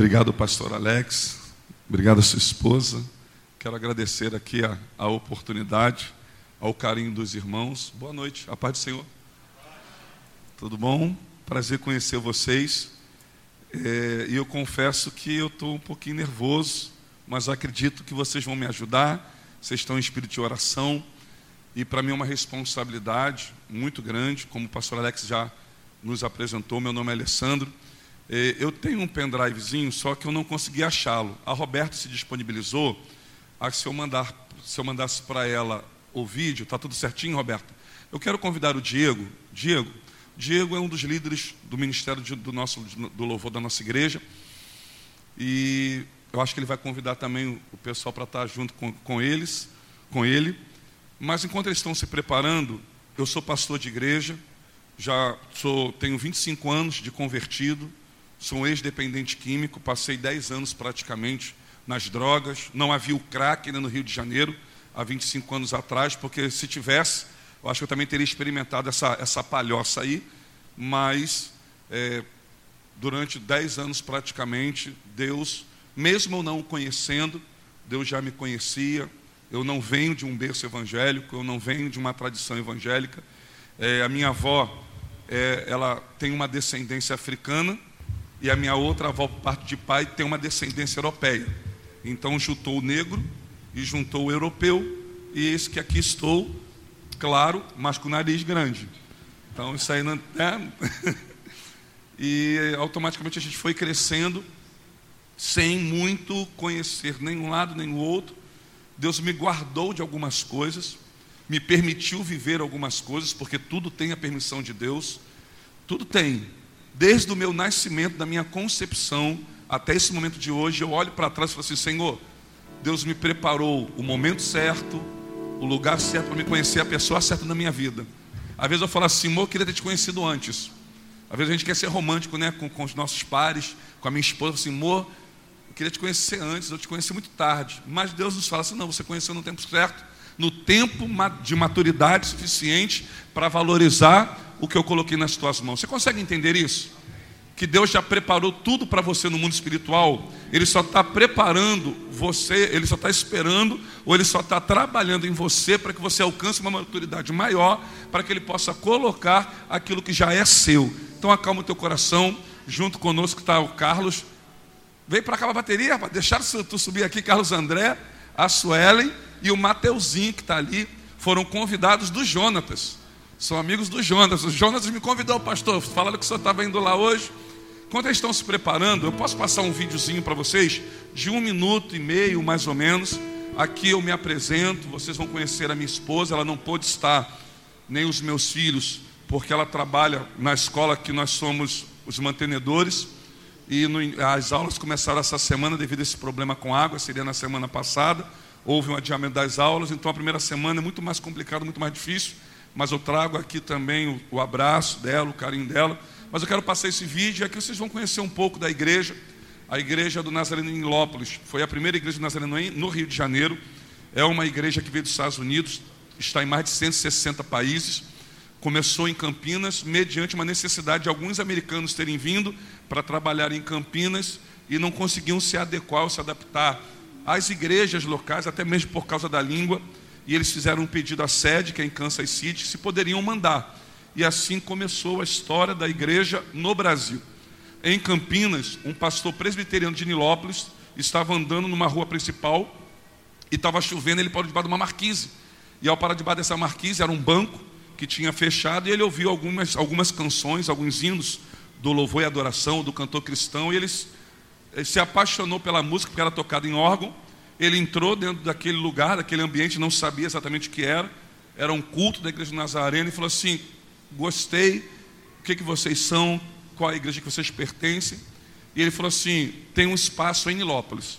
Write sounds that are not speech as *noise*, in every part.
Obrigado, pastor Alex. Obrigado a sua esposa. Quero agradecer aqui a, a oportunidade, ao carinho dos irmãos. Boa noite, a paz do Senhor. Tudo bom? Prazer conhecer vocês. É, e eu confesso que eu estou um pouquinho nervoso, mas acredito que vocês vão me ajudar. Vocês estão em espírito de oração. E para mim é uma responsabilidade muito grande, como o pastor Alex já nos apresentou. Meu nome é Alessandro. É, eu tenho um pendrivezinho, só que eu não consegui achá-lo. A Roberta se disponibilizou. A se eu mandar, se eu mandasse para ela o vídeo, está tudo certinho, Roberta? Eu quero convidar o Diego. Diego, Diego é um dos líderes do ministério de, do nosso do louvor da nossa igreja. E eu acho que ele vai convidar também o pessoal para estar junto com, com eles, com ele. Mas enquanto eles estão se preparando, eu sou pastor de igreja, já sou, tenho 25 anos de convertido, sou um ex-dependente químico, passei 10 anos praticamente nas drogas, não havia o crack ainda no Rio de Janeiro, há 25 anos atrás, porque se tivesse, eu acho que eu também teria experimentado essa, essa palhoça aí, mas é, durante 10 anos praticamente, Deus, mesmo não o conhecendo, Deus já me conhecia, eu não venho de um berço evangélico, eu não venho de uma tradição evangélica. É, a minha avó, é, ela tem uma descendência africana e a minha outra avó, por parte de pai, tem uma descendência europeia. Então juntou o negro e juntou o europeu e esse que aqui estou, claro, mas com o nariz grande. Então isso aí não é. *laughs* e automaticamente a gente foi crescendo sem muito conhecer nem um lado nem o outro Deus me guardou de algumas coisas, me permitiu viver algumas coisas, porque tudo tem a permissão de Deus. Tudo tem. Desde o meu nascimento, da minha concepção, até esse momento de hoje, eu olho para trás e falo assim: Senhor, Deus me preparou o momento certo, o lugar certo para me conhecer, a pessoa certa na minha vida. Às vezes eu falo assim, amor, eu queria ter te conhecido antes. Às vezes a gente quer ser romântico né, com, com os nossos pares, com a minha esposa, assim, amor, queria te conhecer antes, eu te conheci muito tarde. Mas Deus nos fala assim: não, você conheceu no tempo certo, no tempo de maturidade suficiente para valorizar o que eu coloquei nas tuas mãos. Você consegue entender isso? Que Deus já preparou tudo para você no mundo espiritual, Ele só está preparando você, Ele só está esperando, ou Ele só está trabalhando em você para que você alcance uma maturidade maior, para que Ele possa colocar aquilo que já é seu. Então acalma o teu coração, junto conosco está o Carlos, Veio para cá a bateria. Deixaram tu subir aqui, Carlos André, a Suelen e o Mateuzinho que está ali. Foram convidados do Jonatas. São amigos do Jonas. O Jonas me convidou, pastor. Falaram que o senhor estava indo lá hoje. Enquanto eles estão se preparando, eu posso passar um videozinho para vocês, de um minuto e meio, mais ou menos. Aqui eu me apresento, vocês vão conhecer a minha esposa, ela não pôde estar, nem os meus filhos, porque ela trabalha na escola que nós somos os mantenedores. E no, as aulas começaram essa semana devido a esse problema com água, seria na semana passada. Houve um adiamento das aulas, então a primeira semana é muito mais complicado, muito mais difícil. Mas eu trago aqui também o, o abraço dela, o carinho dela. Mas eu quero passar esse vídeo e aqui vocês vão conhecer um pouco da igreja. A igreja do Nazareno em Lópolis foi a primeira igreja do Nazareno no Rio de Janeiro. É uma igreja que veio dos Estados Unidos, está em mais de 160 países começou em Campinas, mediante uma necessidade de alguns americanos terem vindo para trabalhar em Campinas e não conseguiam se adequar ou se adaptar às igrejas locais, até mesmo por causa da língua. E eles fizeram um pedido à sede, que é em Kansas City, se poderiam mandar. E assim começou a história da igreja no Brasil. Em Campinas, um pastor presbiteriano de Nilópolis estava andando numa rua principal e estava chovendo, ele parou debaixo de uma marquise. E ao parar debaixo dessa marquise, era um banco, que tinha fechado e ele ouviu algumas, algumas canções, alguns hinos do louvor e adoração do cantor cristão e ele, ele se apaixonou pela música porque era tocada em órgão. Ele entrou dentro daquele lugar, daquele ambiente, não sabia exatamente o que era. Era um culto da igreja de e falou assim: Gostei, o que, que vocês são, qual a igreja que vocês pertencem. E ele falou assim: Tem um espaço em Nilópolis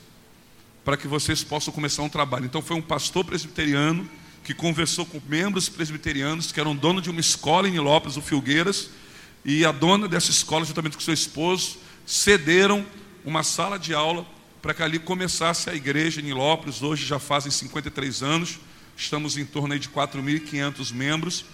para que vocês possam começar um trabalho. Então foi um pastor presbiteriano que conversou com membros presbiterianos que eram dono de uma escola em Nilópolis, o Filgueiras, e a dona dessa escola, juntamente com seu esposo, cederam uma sala de aula para que ali começasse a igreja em Nilópolis. Hoje já fazem 53 anos, estamos em torno de 4.500 membros.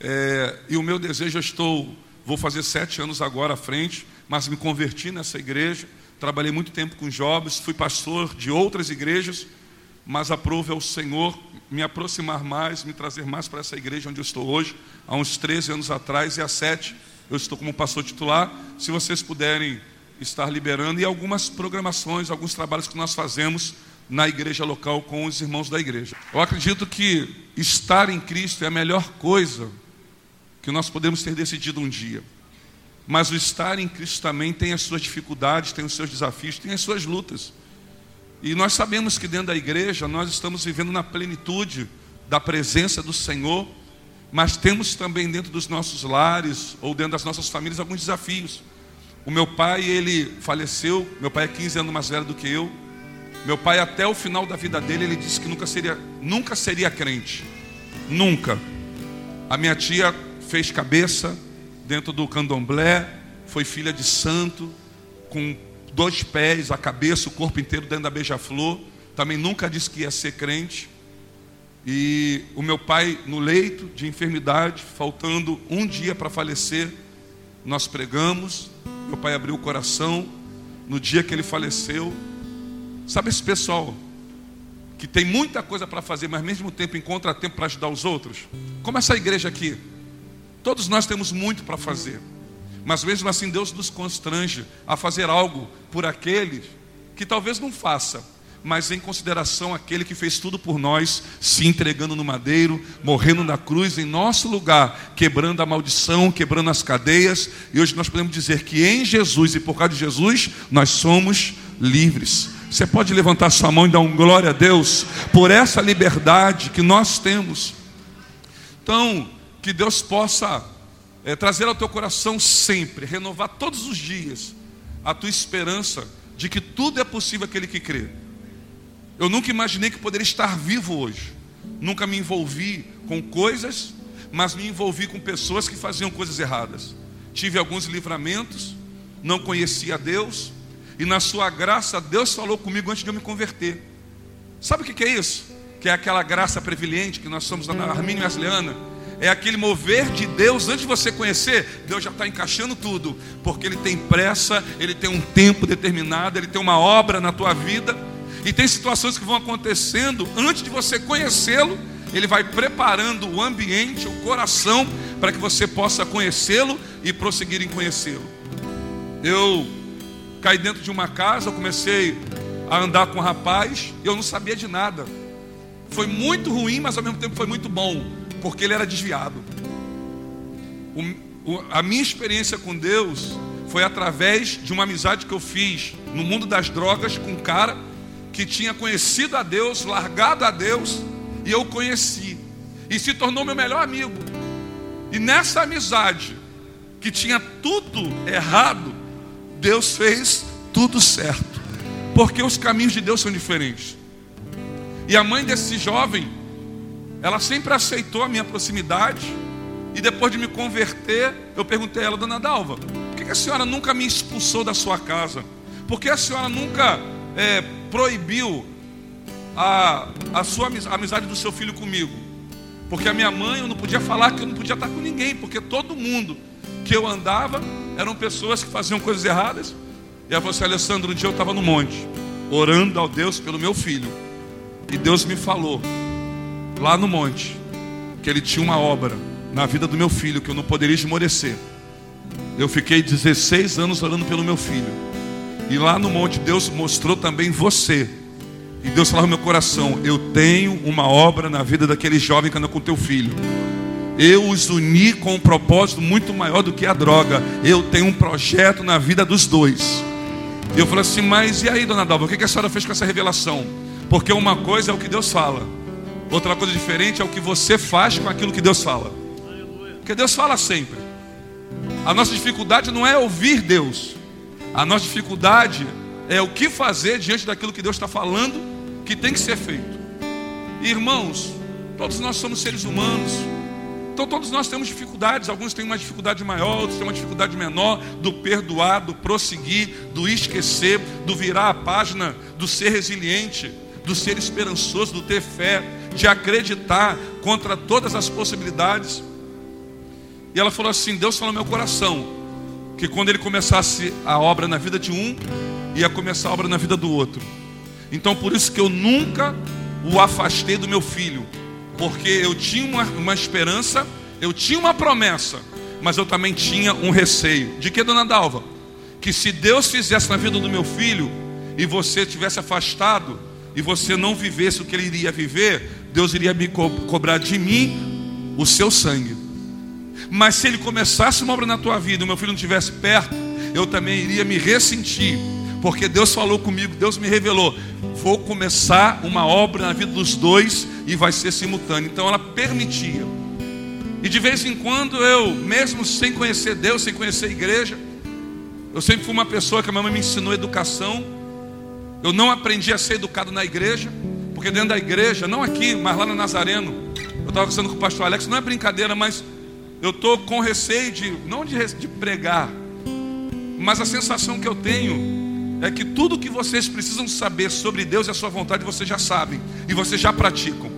É, e o meu desejo, eu estou, vou fazer sete anos agora à frente, mas me converti nessa igreja. Trabalhei muito tempo com jovens, fui pastor de outras igrejas, mas aprove ao Senhor me aproximar mais, me trazer mais para essa igreja onde eu estou hoje, há uns 13 anos atrás, e há sete eu estou como pastor titular. Se vocês puderem estar liberando, e algumas programações, alguns trabalhos que nós fazemos na igreja local com os irmãos da igreja. Eu acredito que estar em Cristo é a melhor coisa que nós podemos ter decidido um dia. Mas o estar em Cristo também tem as suas dificuldades, tem os seus desafios, tem as suas lutas. E nós sabemos que dentro da igreja nós estamos vivendo na plenitude da presença do Senhor, mas temos também dentro dos nossos lares ou dentro das nossas famílias alguns desafios. O meu pai, ele faleceu, meu pai é 15 anos mais velho do que eu. Meu pai até o final da vida dele, ele disse que nunca seria, nunca seria crente. Nunca. A minha tia fez cabeça, dentro do candomblé, foi filha de santo, com dois pés, a cabeça, o corpo inteiro dentro da beija-flor. Também nunca disse que ia ser crente. E o meu pai, no leito de enfermidade, faltando um dia para falecer, nós pregamos. Meu pai abriu o coração. No dia que ele faleceu, sabe esse pessoal que tem muita coisa para fazer, mas ao mesmo tempo encontra tempo para ajudar os outros? Como essa igreja aqui. Todos nós temos muito para fazer, mas mesmo assim Deus nos constrange a fazer algo por aqueles que talvez não faça, mas em consideração aquele que fez tudo por nós, se entregando no madeiro, morrendo na cruz em nosso lugar, quebrando a maldição, quebrando as cadeias, e hoje nós podemos dizer que em Jesus e por causa de Jesus nós somos livres. Você pode levantar sua mão e dar um glória a Deus por essa liberdade que nós temos. Então, que Deus possa é, trazer ao teu coração sempre, renovar todos os dias a tua esperança de que tudo é possível aquele que crê. Eu nunca imaginei que poderia estar vivo hoje. Nunca me envolvi com coisas, mas me envolvi com pessoas que faziam coisas erradas. Tive alguns livramentos, não conhecia Deus, e na sua graça Deus falou comigo antes de eu me converter. Sabe o que é isso? Que é aquela graça previlente que nós somos na Armínio Wesleyana é aquele mover de Deus antes de você conhecer, Deus já está encaixando tudo, porque Ele tem pressa, Ele tem um tempo determinado, Ele tem uma obra na tua vida, e tem situações que vão acontecendo antes de você conhecê-lo, Ele vai preparando o ambiente, o coração, para que você possa conhecê-lo e prosseguir em conhecê-lo. Eu caí dentro de uma casa, eu comecei a andar com um rapaz, eu não sabia de nada. Foi muito ruim, mas ao mesmo tempo foi muito bom porque ele era desviado. O, o, a minha experiência com Deus foi através de uma amizade que eu fiz no mundo das drogas com um cara que tinha conhecido a Deus, largado a Deus, e eu conheci, e se tornou meu melhor amigo. E nessa amizade, que tinha tudo errado, Deus fez tudo certo, porque os caminhos de Deus são diferentes. E a mãe desse jovem ela sempre aceitou a minha proximidade. E depois de me converter, eu perguntei a ela, dona Dalva, por que a senhora nunca me expulsou da sua casa? Por que a senhora nunca é, proibiu a, a sua a amizade do seu filho comigo? Porque a minha mãe, eu não podia falar que eu não podia estar com ninguém, porque todo mundo que eu andava eram pessoas que faziam coisas erradas. E a você, Alessandro, um dia eu estava no monte, orando ao Deus pelo meu filho. E Deus me falou: lá no monte, que ele tinha uma obra na vida do meu filho que eu não poderia esmorecer. Eu fiquei 16 anos orando pelo meu filho. E lá no monte Deus mostrou também você. E Deus falou no meu coração: Eu tenho uma obra na vida daquele jovem que anda com teu filho. Eu os uni com um propósito muito maior do que a droga. Eu tenho um projeto na vida dos dois. E eu falei assim: Mas e aí, dona Dalva, o que a senhora fez com essa revelação? Porque uma coisa é o que Deus fala, Outra coisa diferente é o que você faz com aquilo que Deus fala. Porque Deus fala sempre. A nossa dificuldade não é ouvir Deus. A nossa dificuldade é o que fazer diante daquilo que Deus está falando que tem que ser feito. Irmãos, todos nós somos seres humanos. Então todos nós temos dificuldades, alguns têm uma dificuldade maior, outros têm uma dificuldade menor, do perdoar, do prosseguir, do esquecer, do virar a página, do ser resiliente, do ser esperançoso, do ter fé de acreditar contra todas as possibilidades. E ela falou assim: Deus falou no meu coração que quando ele começasse a obra na vida de um, ia começar a obra na vida do outro. Então por isso que eu nunca o afastei do meu filho, porque eu tinha uma, uma esperança, eu tinha uma promessa, mas eu também tinha um receio. De que, dona Dalva? Que se Deus fizesse na vida do meu filho e você tivesse afastado e você não vivesse o que ele iria viver, Deus iria me co cobrar de mim o seu sangue. Mas se ele começasse uma obra na tua vida e o meu filho não estivesse perto, eu também iria me ressentir, porque Deus falou comigo, Deus me revelou: vou começar uma obra na vida dos dois e vai ser simultâneo. Então ela permitia. E de vez em quando eu, mesmo sem conhecer Deus, sem conhecer a igreja, eu sempre fui uma pessoa que a minha mãe me ensinou educação. Eu não aprendi a ser educado na igreja, porque dentro da igreja, não aqui, mas lá no Nazareno, eu estava conversando com o pastor Alex, não é brincadeira, mas eu estou com receio de, não de, de pregar, mas a sensação que eu tenho é que tudo que vocês precisam saber sobre Deus e a sua vontade, vocês já sabem e vocês já praticam.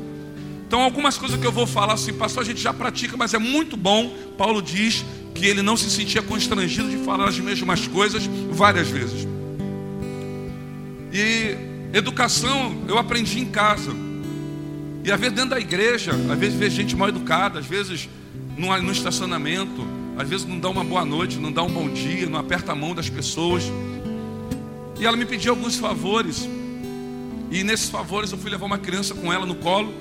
Então, algumas coisas que eu vou falar assim, pastor, a gente já pratica, mas é muito bom. Paulo diz que ele não se sentia constrangido de falar as mesmas coisas várias vezes. E educação eu aprendi em casa. E às vezes dentro da igreja, às vezes ver gente mal educada, às vezes no, estacionamento, às vezes não dá uma boa noite, não dá um bom dia, não aperta a mão das pessoas. E ela me pediu alguns favores. E nesses favores eu fui levar uma criança com ela no colo.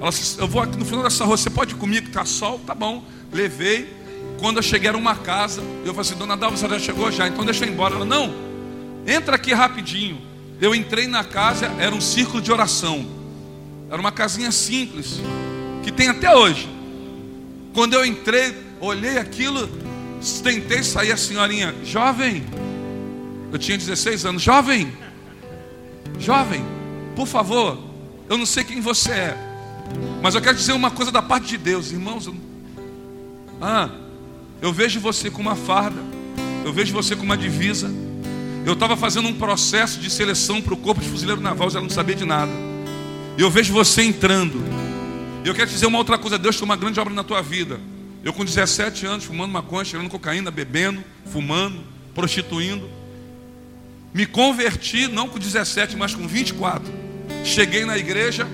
Ela disse, eu vou aqui no final dessa rua, você pode ir comigo? Tá sol? Tá bom. Levei. Quando eu cheguei era uma casa, eu falei assim, dona Dalva, você já chegou já, então deixa eu ir embora. Ela, não, entra aqui rapidinho. Eu entrei na casa, era um círculo de oração. Era uma casinha simples, que tem até hoje. Quando eu entrei, olhei aquilo, tentei sair a senhorinha, jovem. Eu tinha 16 anos, jovem. Jovem, por favor, eu não sei quem você é. Mas eu quero dizer uma coisa da parte de Deus, irmãos. Eu... Ah, eu vejo você com uma farda, eu vejo você com uma divisa. Eu estava fazendo um processo de seleção para o corpo de fuzileiro naval, ela não sabia de nada. Eu vejo você entrando. Eu quero te dizer uma outra coisa: Deus tem uma grande obra na tua vida. Eu com 17 anos, fumando maconha, cheirando cocaína, bebendo, fumando, prostituindo. Me converti, não com 17, mas com 24. Cheguei na igreja,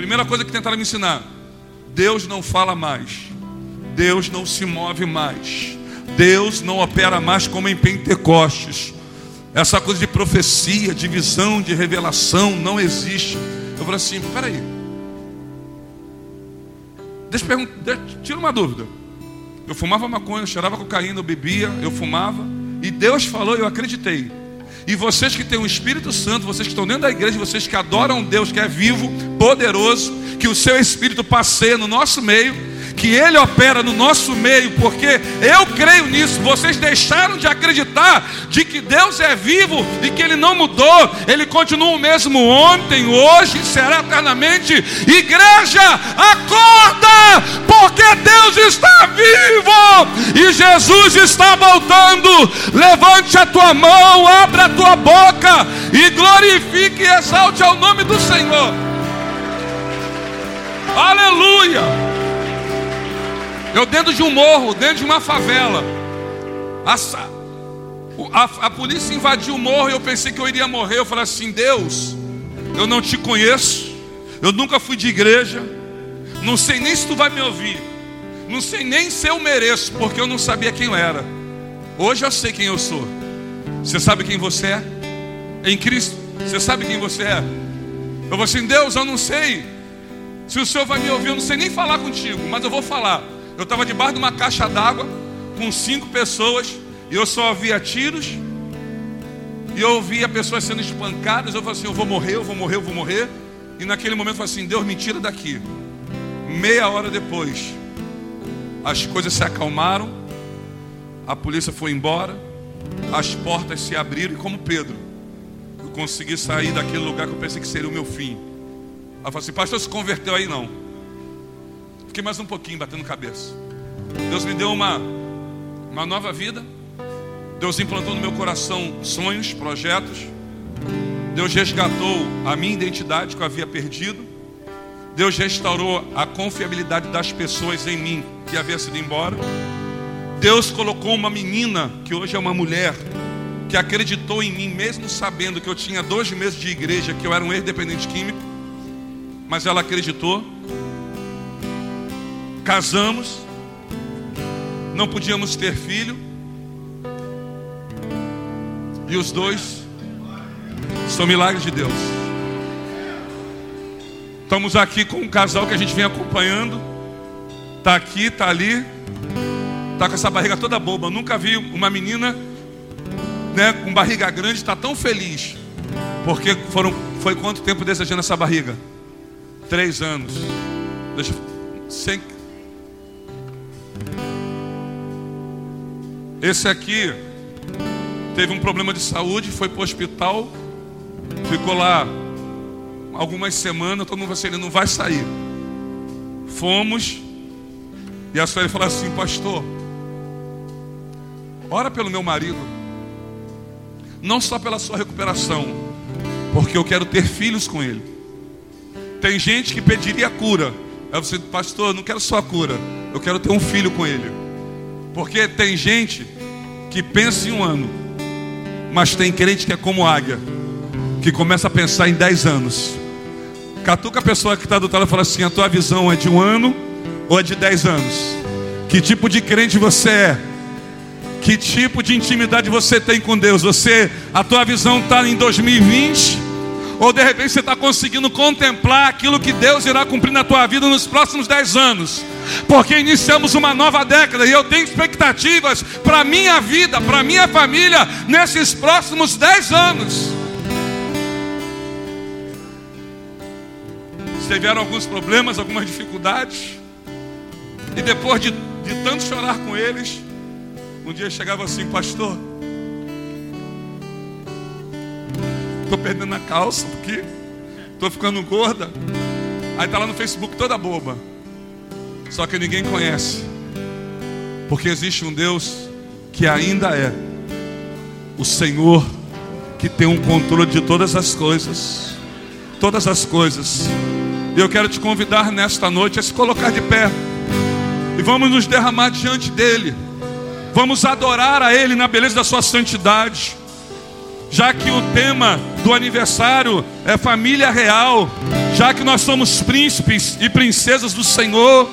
Primeira coisa que tentaram me ensinar: Deus não fala mais, Deus não se move mais, Deus não opera mais como em Pentecostes. Essa coisa de profecia, de visão, de revelação não existe. Eu falei assim: peraí, deixa eu perguntar, tira uma dúvida. Eu fumava maconha, eu cheirava cocaína, eu bebia, eu fumava, e Deus falou, eu acreditei. E vocês que têm o Espírito Santo, vocês que estão dentro da igreja, vocês que adoram Deus que é vivo, poderoso, que o seu Espírito passeia no nosso meio, que Ele opera no nosso meio, porque eu creio nisso. Vocês deixaram de acreditar de que Deus é vivo e que Ele não mudou, Ele continua o mesmo ontem, hoje e será eternamente. Igreja, acorda, porque Deus está vivo e Jesus está voltando. Levante a tua mão, abra a tua boca e glorifique e exalte ao nome do Senhor. Aleluia! Eu dentro de um morro, dentro de uma favela. A, a, a, polícia invadiu o morro e eu pensei que eu iria morrer. Eu falei assim: Deus, eu não te conheço. Eu nunca fui de igreja. Não sei nem se tu vai me ouvir. Não sei nem se eu mereço, porque eu não sabia quem eu era. Hoje eu sei quem eu sou. Você sabe quem você é? Em Cristo. Você sabe quem você é? Eu vou assim, Deus, eu não sei. Se o Senhor vai me ouvir, eu não sei nem falar contigo, mas eu vou falar. Eu estava debaixo de uma caixa d'água com cinco pessoas e eu só ouvia tiros. E eu ouvia pessoas sendo espancadas. Eu falei assim: eu vou morrer, eu vou morrer, eu vou morrer. E naquele momento eu falei assim: Deus, me tira daqui. Meia hora depois, as coisas se acalmaram, a polícia foi embora, as portas se abriram e, como Pedro, eu consegui sair daquele lugar que eu pensei que seria o meu fim. Ela falou assim: Pastor, se converteu aí não. Fiquei mais um pouquinho batendo cabeça. Deus me deu uma, uma nova vida. Deus implantou no meu coração sonhos, projetos. Deus resgatou a minha identidade que eu havia perdido. Deus restaurou a confiabilidade das pessoas em mim que havia sido embora. Deus colocou uma menina, que hoje é uma mulher, que acreditou em mim, mesmo sabendo que eu tinha dois meses de igreja, que eu era um ex-dependente químico, mas ela acreditou. Casamos, não podíamos ter filho, e os dois são milagres de Deus. Estamos aqui com um casal que a gente vem acompanhando. Tá aqui, tá ali. Tá com essa barriga toda boba. Nunca vi uma menina, né, com barriga grande, tá tão feliz. Porque foram, foi quanto tempo desejando essa barriga? Três anos. Deixa, sem... Esse aqui teve um problema de saúde, foi para o hospital, ficou lá algumas semanas, todo mundo falou assim, ele não vai sair. Fomos, e a senhora falou assim, pastor, ora pelo meu marido, não só pela sua recuperação, porque eu quero ter filhos com ele. Tem gente que pediria cura. Aí você, pastor, não quero só a cura, eu quero ter um filho com ele. Porque tem gente que pensa em um ano, mas tem crente que é como águia, que começa a pensar em 10 anos. Catuca a pessoa que está do lado e fala assim: a tua visão é de um ano ou é de 10 anos? Que tipo de crente você é? Que tipo de intimidade você tem com Deus? Você, a tua visão está em 2020? Ou de repente você está conseguindo contemplar aquilo que Deus irá cumprir na tua vida nos próximos 10 anos? porque iniciamos uma nova década e eu tenho expectativas para minha vida, para minha família, nesses próximos dez anos. Tiveram alguns problemas, algumas dificuldades, e depois de, de tanto chorar com eles, um dia chegava assim, pastor, estou perdendo a calça porque estou ficando gorda. Aí está lá no Facebook toda boba. Só que ninguém conhece. Porque existe um Deus que ainda é o Senhor que tem um controle de todas as coisas. Todas as coisas. E eu quero te convidar nesta noite a se colocar de pé. E vamos nos derramar diante dele. Vamos adorar a ele na beleza da sua santidade. Já que o tema do aniversário é família real, já que nós somos príncipes e princesas do Senhor,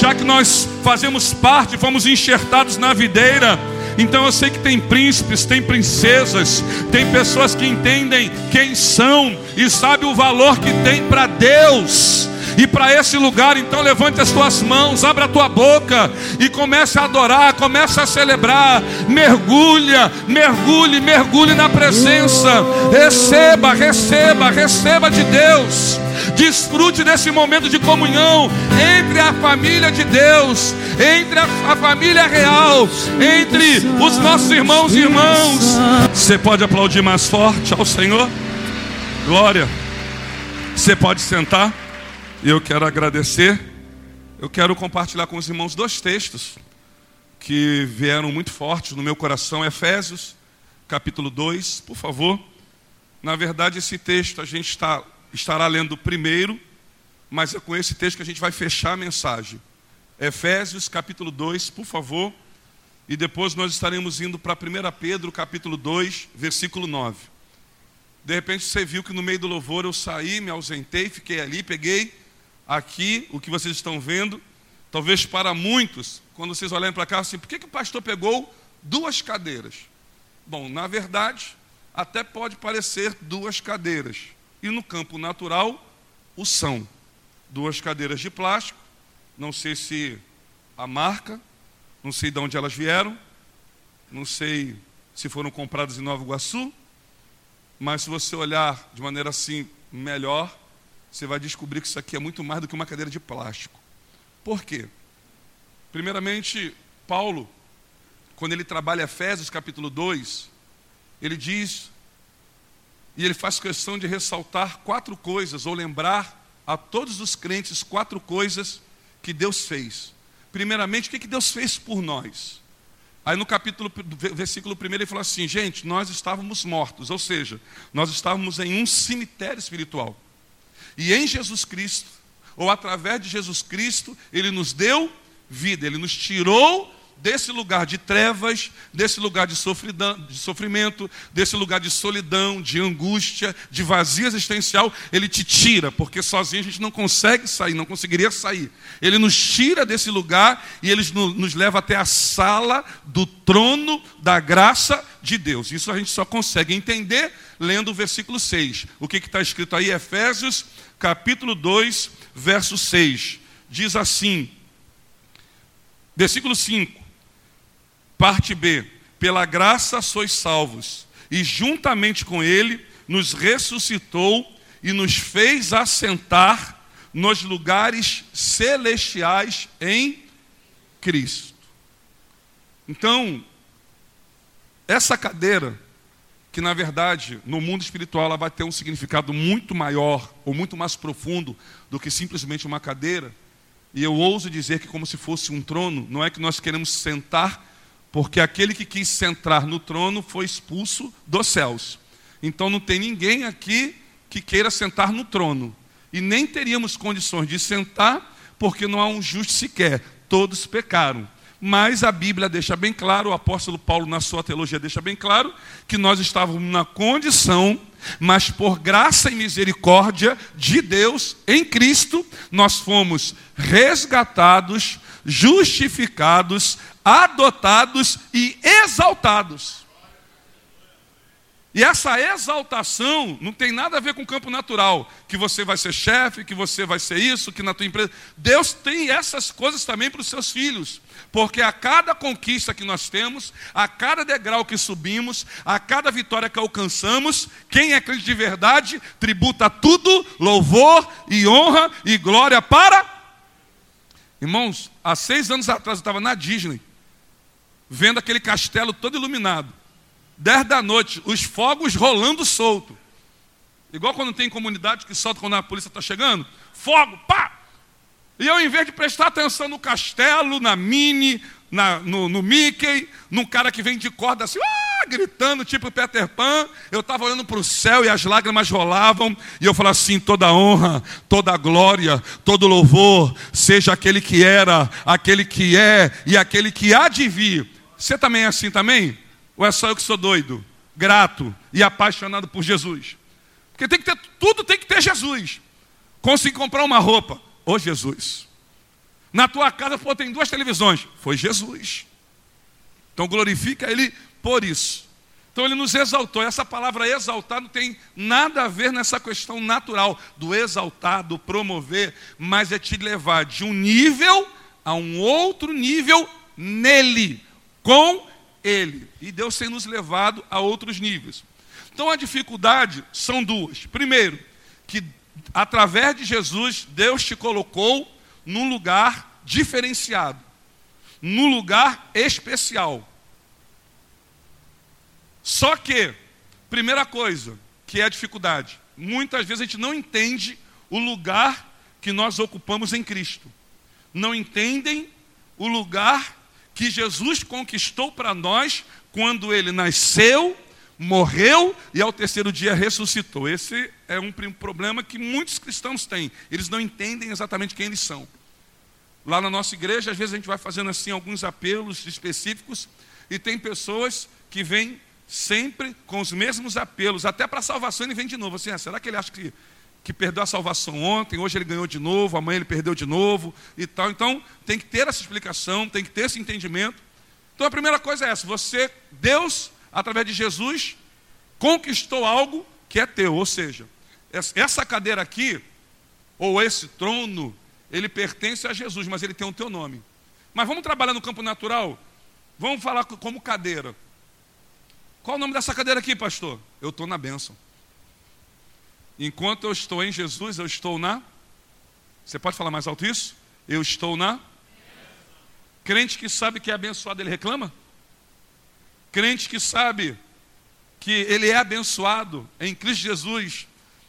já que nós fazemos parte, fomos enxertados na videira, então eu sei que tem príncipes, tem princesas, tem pessoas que entendem quem são e sabem o valor que tem para Deus. E para esse lugar, então levante as tuas mãos, abra a tua boca e comece a adorar, comece a celebrar. Mergulha, mergulhe, mergulhe na presença. Receba, receba, receba de Deus. Desfrute desse momento de comunhão entre a família de Deus, entre a, família real, entre os nossos irmãos e irmãos. Você pode aplaudir mais forte ao Senhor? Glória. Você pode sentar. Eu quero agradecer. Eu quero compartilhar com os irmãos dois textos que vieram muito fortes no meu coração. Efésios, capítulo 2, por favor. Na verdade, esse texto a gente está, estará lendo primeiro, mas é com esse texto que a gente vai fechar a mensagem. Efésios, capítulo 2, por favor. E depois nós estaremos indo para 1 Pedro, capítulo 2, versículo 9. De repente você viu que no meio do louvor eu saí, me ausentei, fiquei ali, peguei aqui o que vocês estão vendo, talvez para muitos, quando vocês olharem para cá, assim, por que, que o pastor pegou duas cadeiras? Bom, na verdade, até pode parecer duas cadeiras, e no campo natural, o são. Duas cadeiras de plástico, não sei se a marca, não sei de onde elas vieram, não sei se foram compradas em Nova Iguaçu, mas se você olhar de maneira assim melhor, você vai descobrir que isso aqui é muito mais do que uma cadeira de plástico. Por quê? Primeiramente, Paulo, quando ele trabalha Efésios capítulo 2, ele diz, e ele faz questão de ressaltar quatro coisas, ou lembrar a todos os crentes quatro coisas que Deus fez. Primeiramente, o que Deus fez por nós? Aí no capítulo, versículo 1 ele fala assim: gente, nós estávamos mortos, ou seja, nós estávamos em um cemitério espiritual. E em Jesus Cristo, ou através de Jesus Cristo, Ele nos deu vida, Ele nos tirou desse lugar de trevas, desse lugar de, de sofrimento, desse lugar de solidão, de angústia, de vazio existencial, ele te tira, porque sozinho a gente não consegue sair, não conseguiria sair. Ele nos tira desse lugar e ele nos leva até a sala do trono da graça de Deus. Isso a gente só consegue entender lendo o versículo 6. O que está escrito aí? Efésios, capítulo 2, verso 6. Diz assim, versículo 5 Parte B: Pela graça sois salvos, e juntamente com Ele nos ressuscitou e nos fez assentar nos lugares celestiais em Cristo. Então, essa cadeira, que na verdade no mundo espiritual ela vai ter um significado muito maior ou muito mais profundo do que simplesmente uma cadeira, e eu ouso dizer que como se fosse um trono, não é que nós queremos sentar porque aquele que quis centrar no trono foi expulso dos céus. Então não tem ninguém aqui que queira sentar no trono. E nem teríamos condições de sentar, porque não há um justo sequer. Todos pecaram. Mas a Bíblia deixa bem claro, o apóstolo Paulo, na sua teologia, deixa bem claro, que nós estávamos na condição, mas por graça e misericórdia de Deus, em Cristo, nós fomos resgatados, justificados, adotados e exaltados. E essa exaltação não tem nada a ver com o campo natural, que você vai ser chefe, que você vai ser isso, que na tua empresa. Deus tem essas coisas também para os seus filhos, porque a cada conquista que nós temos, a cada degrau que subimos, a cada vitória que alcançamos, quem é crente de verdade tributa tudo, louvor e honra e glória para. Irmãos, há seis anos atrás eu estava na Disney vendo aquele castelo todo iluminado. Dez da noite, os fogos rolando solto. Igual quando tem comunidade que solta quando a polícia está chegando. Fogo, pá! E eu, em vez de prestar atenção no castelo, na Mini, na, no, no Mickey, num cara que vem de corda assim, ah, gritando, tipo Peter Pan, eu estava olhando para o céu e as lágrimas rolavam, e eu falava assim: toda honra, toda glória, todo louvor, seja aquele que era, aquele que é e aquele que há de vir você também é assim também? Ou é só eu que sou doido, grato e apaixonado por Jesus? Porque tem que ter, tudo tem que ter Jesus. Consegui comprar uma roupa, ô Jesus. Na tua casa pô, tem duas televisões, foi Jesus. Então glorifica Ele por isso. Então ele nos exaltou. Essa palavra exaltar não tem nada a ver nessa questão natural do exaltar, do promover, mas é te levar de um nível a um outro nível nele com Ele. E Deus tem nos levado a outros níveis. Então a dificuldade são duas. Primeiro, que através de Jesus, Deus te colocou num lugar diferenciado, num lugar especial. Só que, primeira coisa, que é a dificuldade, muitas vezes a gente não entende o lugar que nós ocupamos em Cristo. Não entendem o lugar que Jesus conquistou para nós quando ele nasceu, morreu e ao terceiro dia ressuscitou. Esse é um problema que muitos cristãos têm. Eles não entendem exatamente quem eles são. Lá na nossa igreja, às vezes a gente vai fazendo assim alguns apelos específicos e tem pessoas que vêm sempre com os mesmos apelos, até para a salvação ele vem de novo. Assim, ah, será que ele acha que que perdeu a salvação ontem, hoje ele ganhou de novo, amanhã ele perdeu de novo e tal. Então, tem que ter essa explicação, tem que ter esse entendimento. Então, a primeira coisa é essa: você, Deus, através de Jesus, conquistou algo que é teu, ou seja, essa cadeira aqui, ou esse trono, ele pertence a Jesus, mas ele tem o teu nome. Mas vamos trabalhar no campo natural? Vamos falar como cadeira. Qual o nome dessa cadeira aqui, pastor? Eu estou na bênção. Enquanto eu estou em Jesus, eu estou na. Você pode falar mais alto isso? Eu estou na. Crente que sabe que é abençoado, ele reclama? Crente que sabe que ele é abençoado em Cristo Jesus,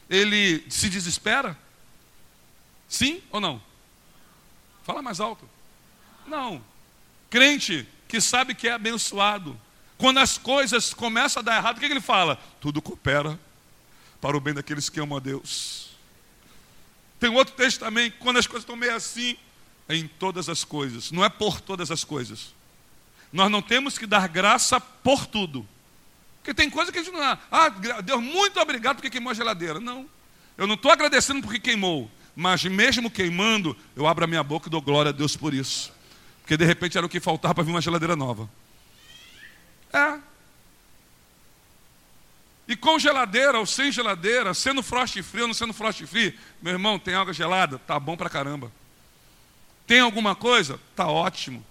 ele se desespera? Sim ou não? Fala mais alto. Não. Crente que sabe que é abençoado, quando as coisas começam a dar errado, o que, que ele fala? Tudo coopera para o bem daqueles que amam a Deus. Tem outro texto também, quando as coisas estão meio assim, é em todas as coisas, não é por todas as coisas. Nós não temos que dar graça por tudo. Porque tem coisa que a gente não. Ah, Deus, muito obrigado porque queimou a geladeira. Não. Eu não estou agradecendo porque queimou. Mas mesmo queimando, eu abro a minha boca e dou glória a Deus por isso. Porque de repente era o que faltava para vir uma geladeira nova. É. E com geladeira ou sem geladeira, sendo frost frio ou não sendo frost free, meu irmão, tem água gelada? Tá bom pra caramba. Tem alguma coisa? Tá ótimo.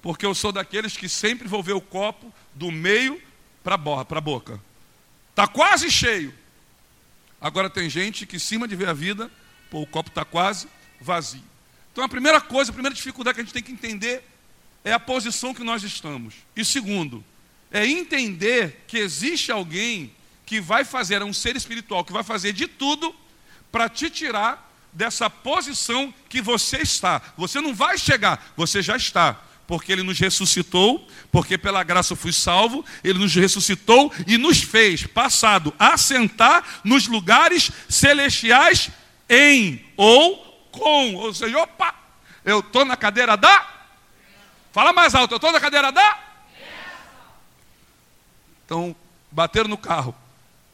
Porque eu sou daqueles que sempre vou ver o copo do meio para a boca. Tá quase cheio. Agora tem gente que, em cima de ver a vida, pô, o copo está quase vazio. Então a primeira coisa, a primeira dificuldade que a gente tem que entender é a posição que nós estamos. E segundo, é entender que existe alguém que vai fazer, é um ser espiritual, que vai fazer de tudo para te tirar dessa posição que você está. Você não vai chegar, você já está. Porque Ele nos ressuscitou, porque pela graça eu fui salvo, Ele nos ressuscitou e nos fez, passado, assentar nos lugares celestiais em ou com. Ou seja, opa, eu estou na cadeira da. Fala mais alto, eu estou na cadeira da. Então, bateram no carro.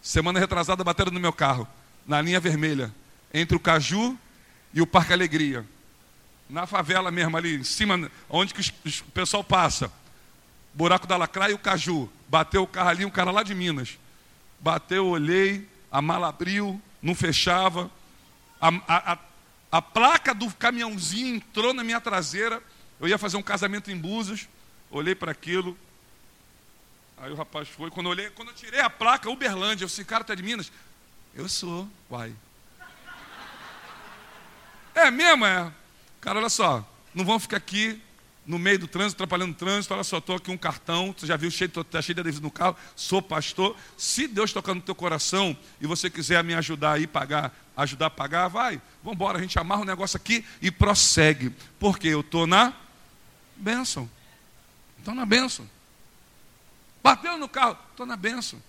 Semana retrasada, bateram no meu carro, na linha vermelha, entre o Caju e o Parque Alegria. Na favela mesmo, ali em cima, onde que o pessoal passa. Buraco da Lacraia e o Caju. Bateu o carro ali, um cara lá de Minas. Bateu, olhei, a mala abriu, não fechava. A, a, a, a placa do caminhãozinho entrou na minha traseira. Eu ia fazer um casamento em Búzios. Olhei para aquilo. Aí o rapaz foi. Quando eu, olhei, quando eu tirei a placa, Uberlândia, eu disse, cara, tá de Minas? Eu sou, uai. É mesmo, é. Cara, olha só, não vão ficar aqui no meio do trânsito, atrapalhando o trânsito, olha só, estou aqui um cartão, você já viu, está cheio de adesivo no carro, sou pastor. Se Deus tocar no teu coração e você quiser me ajudar aí, pagar, ajudar a pagar, vai, vamos embora, a gente amarra o negócio aqui e prossegue. Porque eu estou na bênção. Estou na bênção. Bateu no carro, estou na bênção.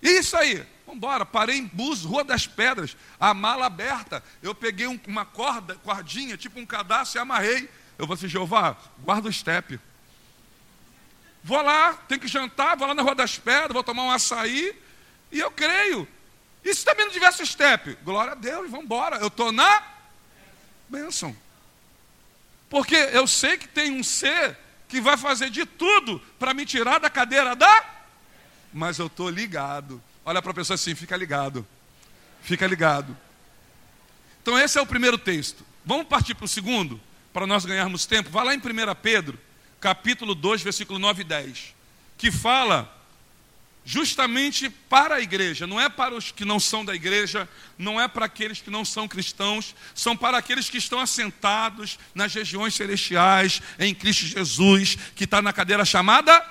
Isso aí, vamos embora. Parei em Búzios, Rua das Pedras, a mala aberta. Eu peguei um, uma corda, cordinha, tipo um cadastro e amarrei. Eu falei assim, Jeová, guarda o step. Vou lá, tem que jantar, vou lá na Rua das Pedras, vou tomar um açaí, e eu creio. E se também não tivesse step? Glória a Deus, vamos embora. Eu estou na bênção. Porque eu sei que tem um ser que vai fazer de tudo para me tirar da cadeira da. Mas eu estou ligado. Olha para a pessoa assim, fica ligado. Fica ligado. Então esse é o primeiro texto. Vamos partir para o segundo? para nós ganharmos tempo, vá lá em 1 Pedro, capítulo 2, versículo 9 e 10, que fala justamente para a igreja, não é para os que não são da igreja, não é para aqueles que não são cristãos, são para aqueles que estão assentados nas regiões celestiais, em Cristo Jesus, que está na cadeira chamada.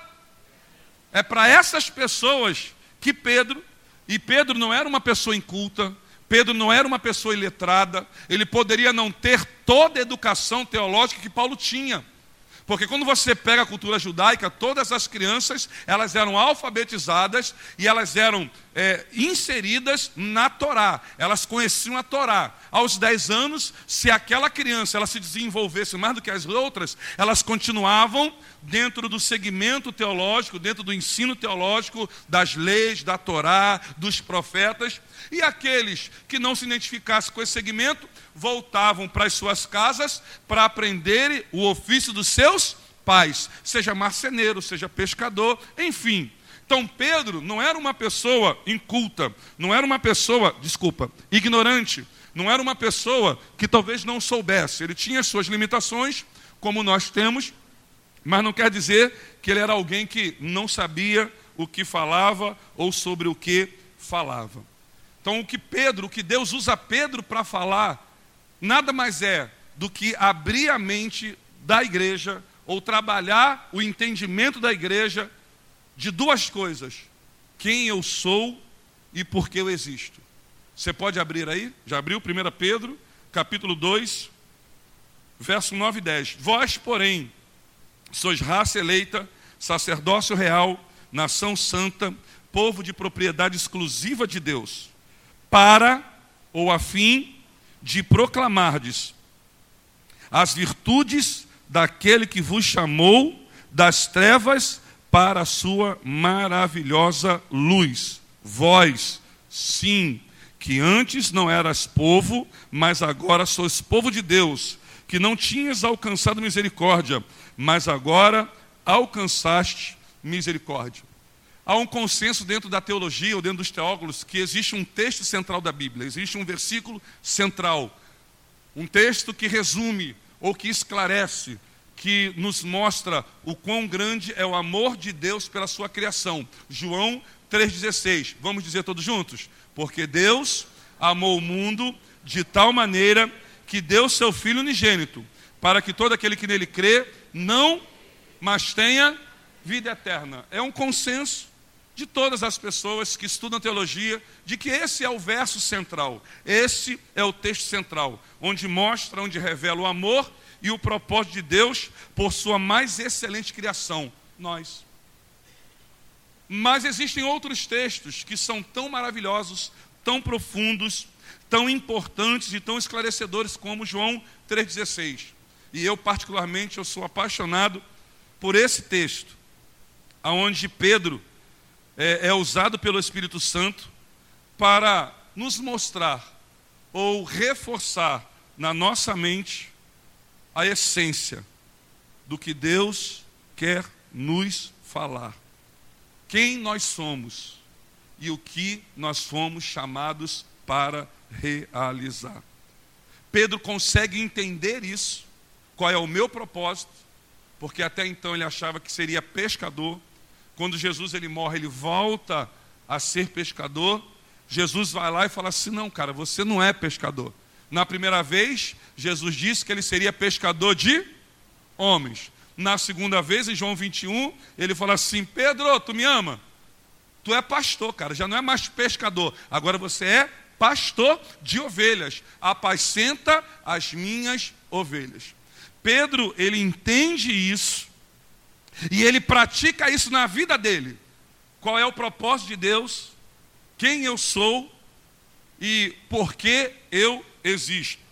É para essas pessoas que Pedro, e Pedro não era uma pessoa inculta, Pedro não era uma pessoa iletrada, ele poderia não ter toda a educação teológica que Paulo tinha. Porque quando você pega a cultura judaica, todas as crianças, elas eram alfabetizadas e elas eram é, inseridas na Torá. Elas conheciam a Torá. Aos 10 anos, se aquela criança ela se desenvolvesse mais do que as outras, elas continuavam dentro do segmento teológico, dentro do ensino teológico das leis, da Torá, dos profetas. E aqueles que não se identificassem com esse segmento, voltavam para as suas casas para aprenderem o ofício dos seus pais, seja marceneiro, seja pescador, enfim. Então Pedro não era uma pessoa inculta, não era uma pessoa, desculpa, ignorante, não era uma pessoa que talvez não soubesse. Ele tinha suas limitações, como nós temos, mas não quer dizer que ele era alguém que não sabia o que falava ou sobre o que falava. Então, o que Pedro, o que Deus usa Pedro para falar, nada mais é do que abrir a mente da igreja ou trabalhar o entendimento da igreja de duas coisas: quem eu sou e por que eu existo. Você pode abrir aí? Já abriu 1 Pedro, capítulo 2, verso 9 e 10. Vós, porém, sois raça eleita, sacerdócio real, nação santa, povo de propriedade exclusiva de Deus, para ou a fim de proclamardes as virtudes daquele que vos chamou das trevas para a sua maravilhosa luz. Vós, sim, que antes não eras povo, mas agora sois povo de Deus, que não tinhas alcançado misericórdia, mas agora alcançaste misericórdia. Há um consenso dentro da teologia ou dentro dos teólogos que existe um texto central da Bíblia, existe um versículo central, um texto que resume ou que esclarece, que nos mostra o quão grande é o amor de Deus pela sua criação. João 3,16. Vamos dizer todos juntos? Porque Deus amou o mundo de tal maneira que deu seu Filho unigênito, para que todo aquele que nele crê não, mas tenha vida eterna. É um consenso de todas as pessoas que estudam teologia, de que esse é o verso central, esse é o texto central, onde mostra, onde revela o amor e o propósito de Deus por sua mais excelente criação, nós. Mas existem outros textos que são tão maravilhosos, tão profundos, tão importantes e tão esclarecedores como João 3,16. E eu, particularmente, eu sou apaixonado por esse texto, aonde Pedro é, é usado pelo Espírito Santo para nos mostrar ou reforçar na nossa mente a essência do que Deus quer nos falar. Quem nós somos e o que nós fomos chamados para realizar. Pedro consegue entender isso, qual é o meu propósito, porque até então ele achava que seria pescador, quando Jesus ele morre, ele volta a ser pescador. Jesus vai lá e fala assim: "Não, cara, você não é pescador". Na primeira vez, Jesus disse que ele seria pescador de homens. Na segunda vez, em João 21, ele fala assim: Pedro, tu me ama? Tu é pastor, cara, já não é mais pescador, agora você é pastor de ovelhas. Apacenta as minhas ovelhas. Pedro, ele entende isso e ele pratica isso na vida dele. Qual é o propósito de Deus? Quem eu sou e por que eu existo?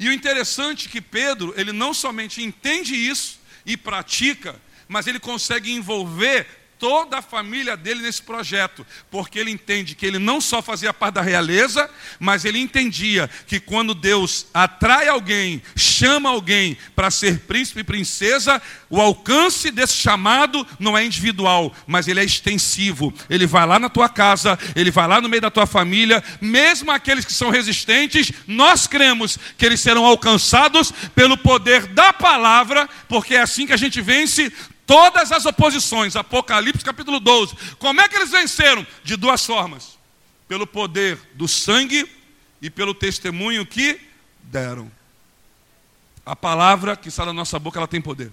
E o interessante é que Pedro, ele não somente entende isso e pratica, mas ele consegue envolver toda a família dele nesse projeto, porque ele entende que ele não só fazia parte da realeza, mas ele entendia que quando Deus atrai alguém, chama alguém para ser príncipe e princesa, o alcance desse chamado não é individual, mas ele é extensivo. Ele vai lá na tua casa, ele vai lá no meio da tua família, mesmo aqueles que são resistentes, nós cremos que eles serão alcançados pelo poder da palavra, porque é assim que a gente vence todas as oposições. Apocalipse capítulo 12. Como é que eles venceram? De duas formas: pelo poder do sangue e pelo testemunho que deram. A palavra que sai da nossa boca, ela tem poder.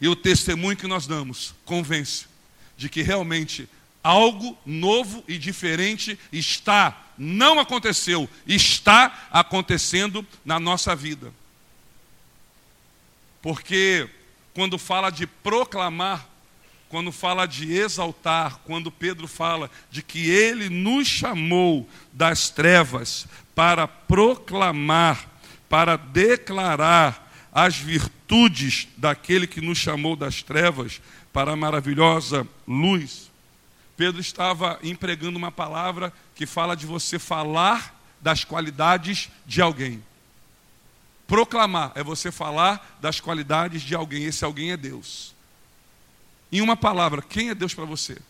E o testemunho que nós damos convence de que realmente algo novo e diferente está, não aconteceu, está acontecendo na nossa vida. Porque quando fala de proclamar, quando fala de exaltar, quando Pedro fala de que ele nos chamou das trevas para proclamar, para declarar as virtudes daquele que nos chamou das trevas para a maravilhosa luz. Pedro estava empregando uma palavra que fala de você falar das qualidades de alguém. Proclamar é você falar das qualidades de alguém. Esse alguém é Deus. Em uma palavra, quem é Deus para você?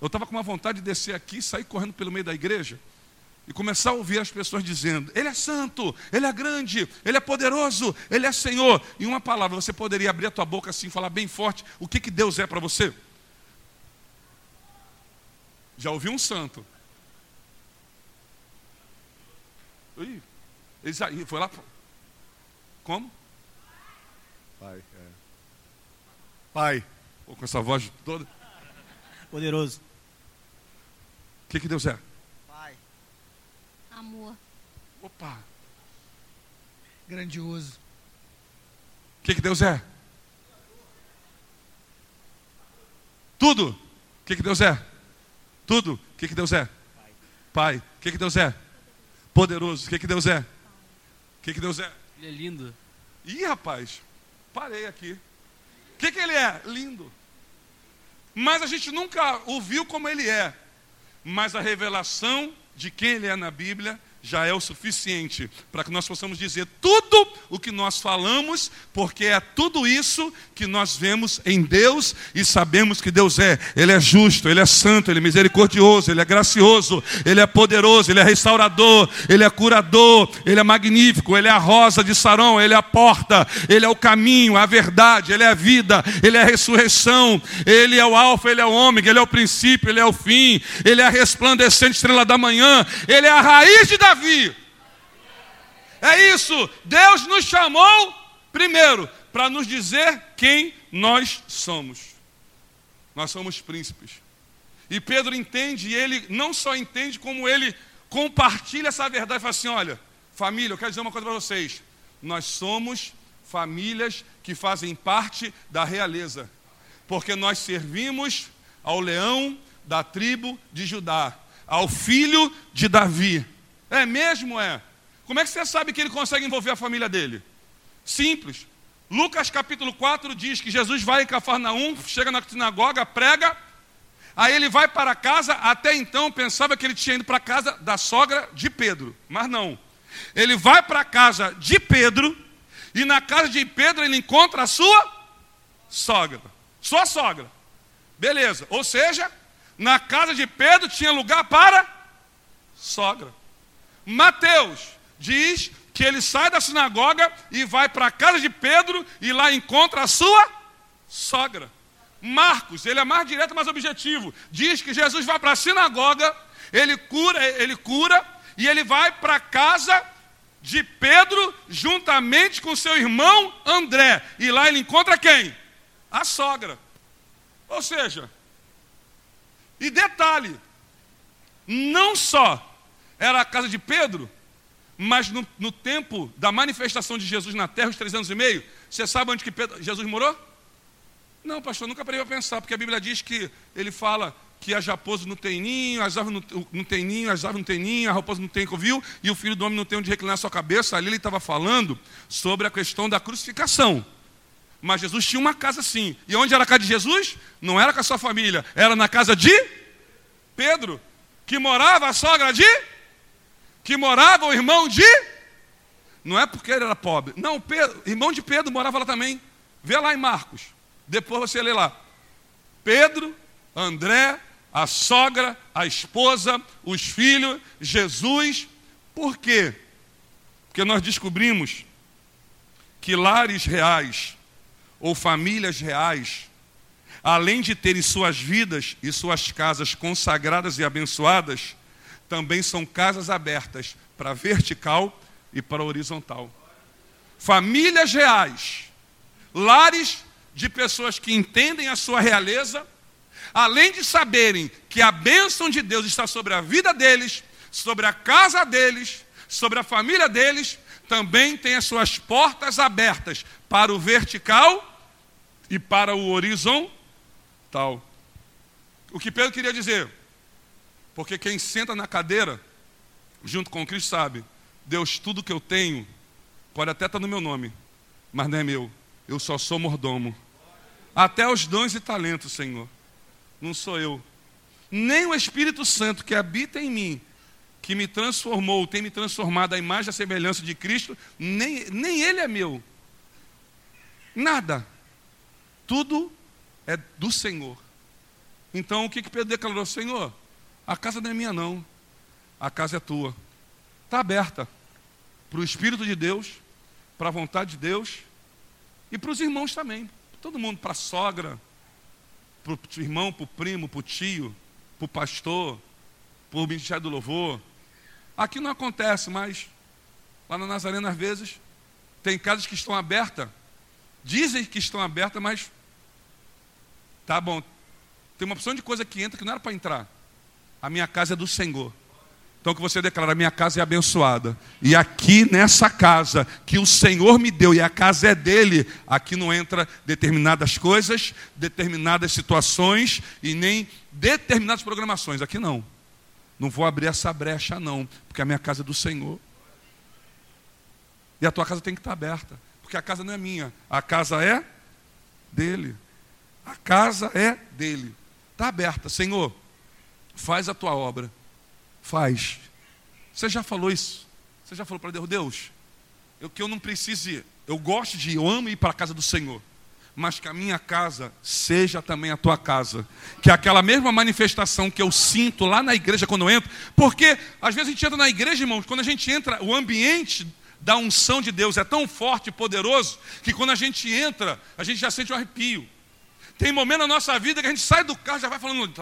Eu estava com uma vontade de descer aqui, sair correndo pelo meio da igreja e começar a ouvir as pessoas dizendo: Ele é santo, Ele é grande, Ele é poderoso, Ele é Senhor. Em uma palavra, você poderia abrir a tua boca assim, falar bem forte o que, que Deus é para você? Já ouviu um santo? Ih, foi lá, como? Pai. É. Pai. Pô, com essa voz toda. Poderoso. O que, que Deus é? Pai. Amor. Opa. Grandioso. O que, que Deus é? Tudo. O que, que Deus é? Tudo. O que, que Deus é? Pai. O que, que Deus é? Poderoso. O que, que Deus é? O que, que Deus é? Ele é lindo. Ih, rapaz, parei aqui. O que, que ele é? Lindo. Mas a gente nunca o viu como ele é. Mas a revelação de quem ele é na Bíblia já é o suficiente para que nós possamos dizer tudo o que nós falamos, porque é tudo isso que nós vemos em Deus e sabemos que Deus é. Ele é justo, ele é santo, ele é misericordioso, ele é gracioso, ele é poderoso, ele é restaurador, ele é curador, ele é magnífico, ele é a rosa de Sarão, ele é a porta, ele é o caminho, a verdade, ele é a vida, ele é a ressurreição, ele é o alfa, ele é o ômega, ele é o princípio, ele é o fim, ele é a resplandecente estrela da manhã, ele é a raiz de Davi Davi. É isso. Deus nos chamou, primeiro, para nos dizer quem nós somos. Nós somos príncipes. E Pedro entende, e ele não só entende, como ele compartilha essa verdade. Fala assim: olha, família, eu quero dizer uma coisa para vocês. Nós somos famílias que fazem parte da realeza. Porque nós servimos ao leão da tribo de Judá, ao filho de Davi. É mesmo? É. Como é que você sabe que ele consegue envolver a família dele? Simples. Lucas capítulo 4 diz que Jesus vai em Cafarnaum, chega na sinagoga, prega, aí ele vai para casa, até então pensava que ele tinha ido para casa da sogra de Pedro, mas não. Ele vai para a casa de Pedro, e na casa de Pedro ele encontra a sua sogra. Sua sogra. Beleza. Ou seja, na casa de Pedro tinha lugar para sogra. Mateus diz que ele sai da sinagoga e vai para a casa de Pedro e lá encontra a sua sogra. Marcos, ele é mais direto, mais objetivo. Diz que Jesus vai para a sinagoga, ele cura, ele cura e ele vai para a casa de Pedro juntamente com seu irmão André. E lá ele encontra quem? A sogra. Ou seja, e detalhe, não só era a casa de Pedro, mas no, no, tempo da manifestação de Jesus na terra, os três anos e meio, você sabe onde que Pedro, Jesus morou? Não, pastor, nunca parei para pensar, porque a Bíblia diz que ele fala que as raposas não tem ninho, as árvores não, não tem ninho, as árvores não tem ninho, a raposa não tem covil, e o filho do homem não tem onde reclinar a sua cabeça. Ali ele estava falando sobre a questão da crucificação. Mas Jesus tinha uma casa sim. E onde era a casa de Jesus? Não era com a sua família, era na casa de Pedro, que morava a sogra de que morava o irmão de. Não é porque ele era pobre. Não, Pedro, irmão de Pedro morava lá também. Vê lá em Marcos. Depois você lê lá. Pedro, André, a sogra, a esposa, os filhos, Jesus. Por quê? Porque nós descobrimos que lares reais ou famílias reais, além de terem suas vidas e suas casas consagradas e abençoadas, também são casas abertas para vertical e para horizontal. Famílias reais, lares de pessoas que entendem a sua realeza, além de saberem que a bênção de Deus está sobre a vida deles, sobre a casa deles, sobre a família deles, também tem as suas portas abertas para o vertical e para o horizontal. O que Pedro queria dizer? Porque quem senta na cadeira, junto com Cristo, sabe: Deus, tudo que eu tenho, pode até estar no meu nome, mas não é meu. Eu só sou mordomo. Até os dons e talentos, Senhor. Não sou eu. Nem o Espírito Santo que habita em mim, que me transformou, tem me transformado à imagem e semelhança de Cristo, nem, nem ele é meu. Nada. Tudo é do Senhor. Então o que, que Pedro declarou? Senhor, a casa não é minha, não. A casa é tua. Está aberta para o Espírito de Deus, para a vontade de Deus e para os irmãos também. Todo mundo, para a sogra, para o irmão, para o primo, para o tio, para o pastor, para o ministério do louvor. Aqui não acontece, mas lá na Nazarena, às vezes, tem casas que estão abertas. Dizem que estão abertas, mas tá bom. Tem uma opção de coisa que entra que não era para entrar. A minha casa é do Senhor. Então que você declara, a minha casa é abençoada. E aqui nessa casa que o Senhor me deu e a casa é dele, aqui não entra determinadas coisas, determinadas situações e nem determinadas programações. Aqui não. Não vou abrir essa brecha não, porque a minha casa é do Senhor. E a tua casa tem que estar aberta, porque a casa não é minha, a casa é dele. A casa é dele. Está aberta. Senhor, faz a tua obra. Faz. Você já falou isso? Você já falou para Deus, Deus, eu que eu não precise, eu gosto de, eu amo ir para a casa do Senhor mas que a minha casa seja também a tua casa. Que aquela mesma manifestação que eu sinto lá na igreja quando eu entro, porque às vezes a gente entra na igreja, irmãos, quando a gente entra, o ambiente da unção de Deus é tão forte e poderoso que quando a gente entra, a gente já sente um arrepio. Tem momento na nossa vida que a gente sai do carro já vai falando.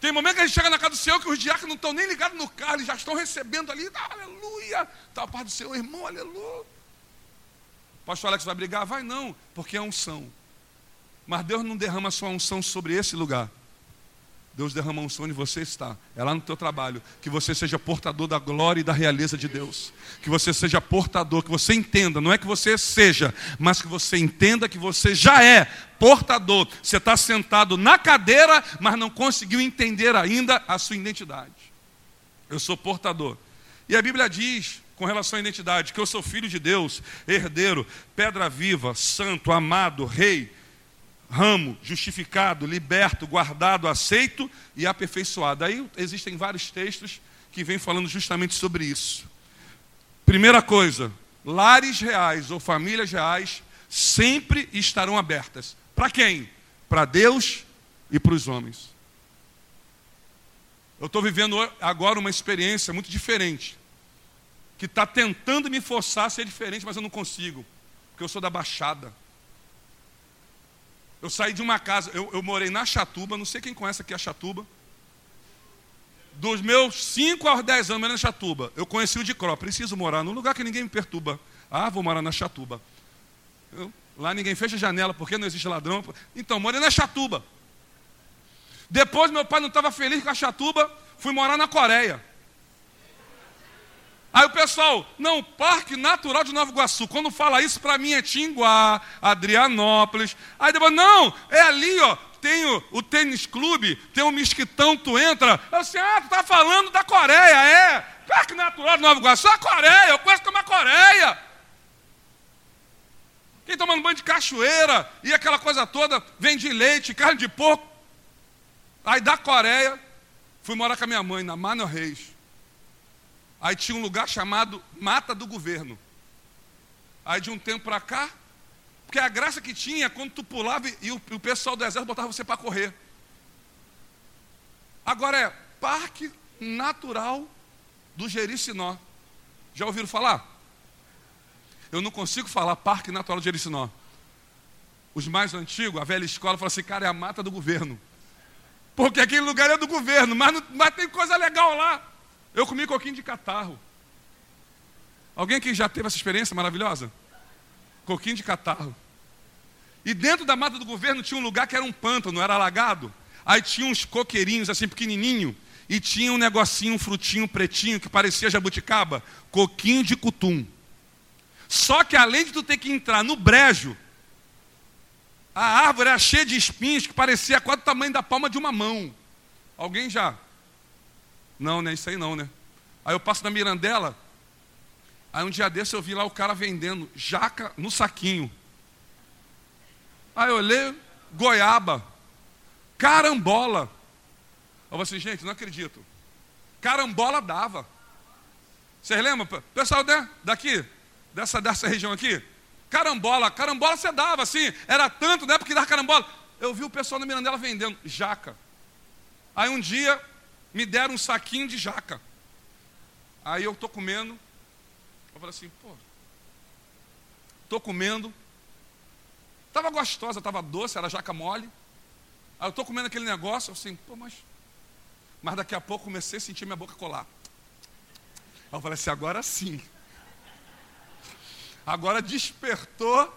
Tem momento que a gente chega na casa do Senhor que os diáconos não estão nem ligados no carro, eles já estão recebendo ali, ah, aleluia, tá a paz do Senhor, irmão, aleluia. Pastor Alex vai brigar? Vai não, porque é unção. Mas Deus não derrama sua unção sobre esse lugar. Deus derrama um sonho onde você está. É lá no teu trabalho. Que você seja portador da glória e da realeza de Deus. Que você seja portador, que você entenda, não é que você seja, mas que você entenda que você já é portador. Você está sentado na cadeira, mas não conseguiu entender ainda a sua identidade. Eu sou portador. E a Bíblia diz, com relação à identidade, que eu sou filho de Deus, herdeiro, pedra viva, santo, amado, rei ramo, justificado, liberto, guardado, aceito e aperfeiçoado. Aí existem vários textos que vêm falando justamente sobre isso. Primeira coisa, lares reais ou famílias reais sempre estarão abertas. Para quem? Para Deus e para os homens. Eu estou vivendo agora uma experiência muito diferente, que está tentando me forçar a ser diferente, mas eu não consigo, porque eu sou da Baixada. Eu saí de uma casa, eu, eu morei na Chatuba, não sei quem conhece aqui a Chatuba. Dos meus 5 aos 10 anos, na Chatuba. Eu conheci o de Cro, preciso morar num lugar que ninguém me perturba. Ah, vou morar na Chatuba. Eu, lá ninguém fecha janela, porque não existe ladrão. Então, morei na Chatuba. Depois, meu pai não estava feliz com a Chatuba, fui morar na Coreia. Aí o pessoal, não, Parque Natural de Nova Iguaçu. Quando fala isso, para mim é Tinguá, Adrianópolis. Aí depois, não, é ali, ó. Tem o, o tênis clube, tem o Mesquitão, tu entra. Eu assim, ah, tu tá falando da Coreia, é. Parque Natural de Nova Iguaçu, a Coreia, eu conheço como a Coreia. Quem tomando banho de cachoeira e aquela coisa toda, vende leite, carne de porco. Aí da Coreia, fui morar com a minha mãe, na Mano Reis. Aí tinha um lugar chamado Mata do Governo. Aí de um tempo para cá, porque a graça que tinha quando tu pulava e o, o pessoal do exército botava você para correr. Agora é Parque Natural do Jericinó. Já ouviram falar? Eu não consigo falar Parque Natural do Jericinó. Os mais antigos, a velha escola, fala assim, cara, é a mata do governo. Porque aquele lugar é do governo, mas, não, mas tem coisa legal lá. Eu comi coquinho de catarro. Alguém aqui já teve essa experiência maravilhosa? Coquinho de catarro. E dentro da mata do governo tinha um lugar que era um pântano, era alagado. Aí tinha uns coqueirinhos assim pequenininho e tinha um negocinho, um frutinho pretinho que parecia jabuticaba, coquinho de cutum. Só que além de tu ter que entrar no brejo, a árvore era cheia de espinhos que parecia quase o tamanho da palma de uma mão. Alguém já não, né? Isso aí não, né? Aí eu passo na Mirandela. Aí um dia desse eu vi lá o cara vendendo jaca no saquinho. Aí eu olhei, goiaba, carambola. Eu falei assim, gente, não acredito. Carambola dava. Vocês lembram? Pessoal né, daqui, dessa, dessa região aqui? Carambola, carambola você dava, assim, era tanto, né? Porque dava carambola. Eu vi o pessoal na Mirandela vendendo jaca. Aí um dia me deram um saquinho de jaca. Aí eu estou comendo. Eu falei assim, pô, estou comendo. Estava gostosa, estava doce, era jaca mole. Aí eu estou comendo aquele negócio, eu assim, pô, mas. Mas daqui a pouco comecei a sentir minha boca colar. Aí eu falei assim, agora sim. Agora despertou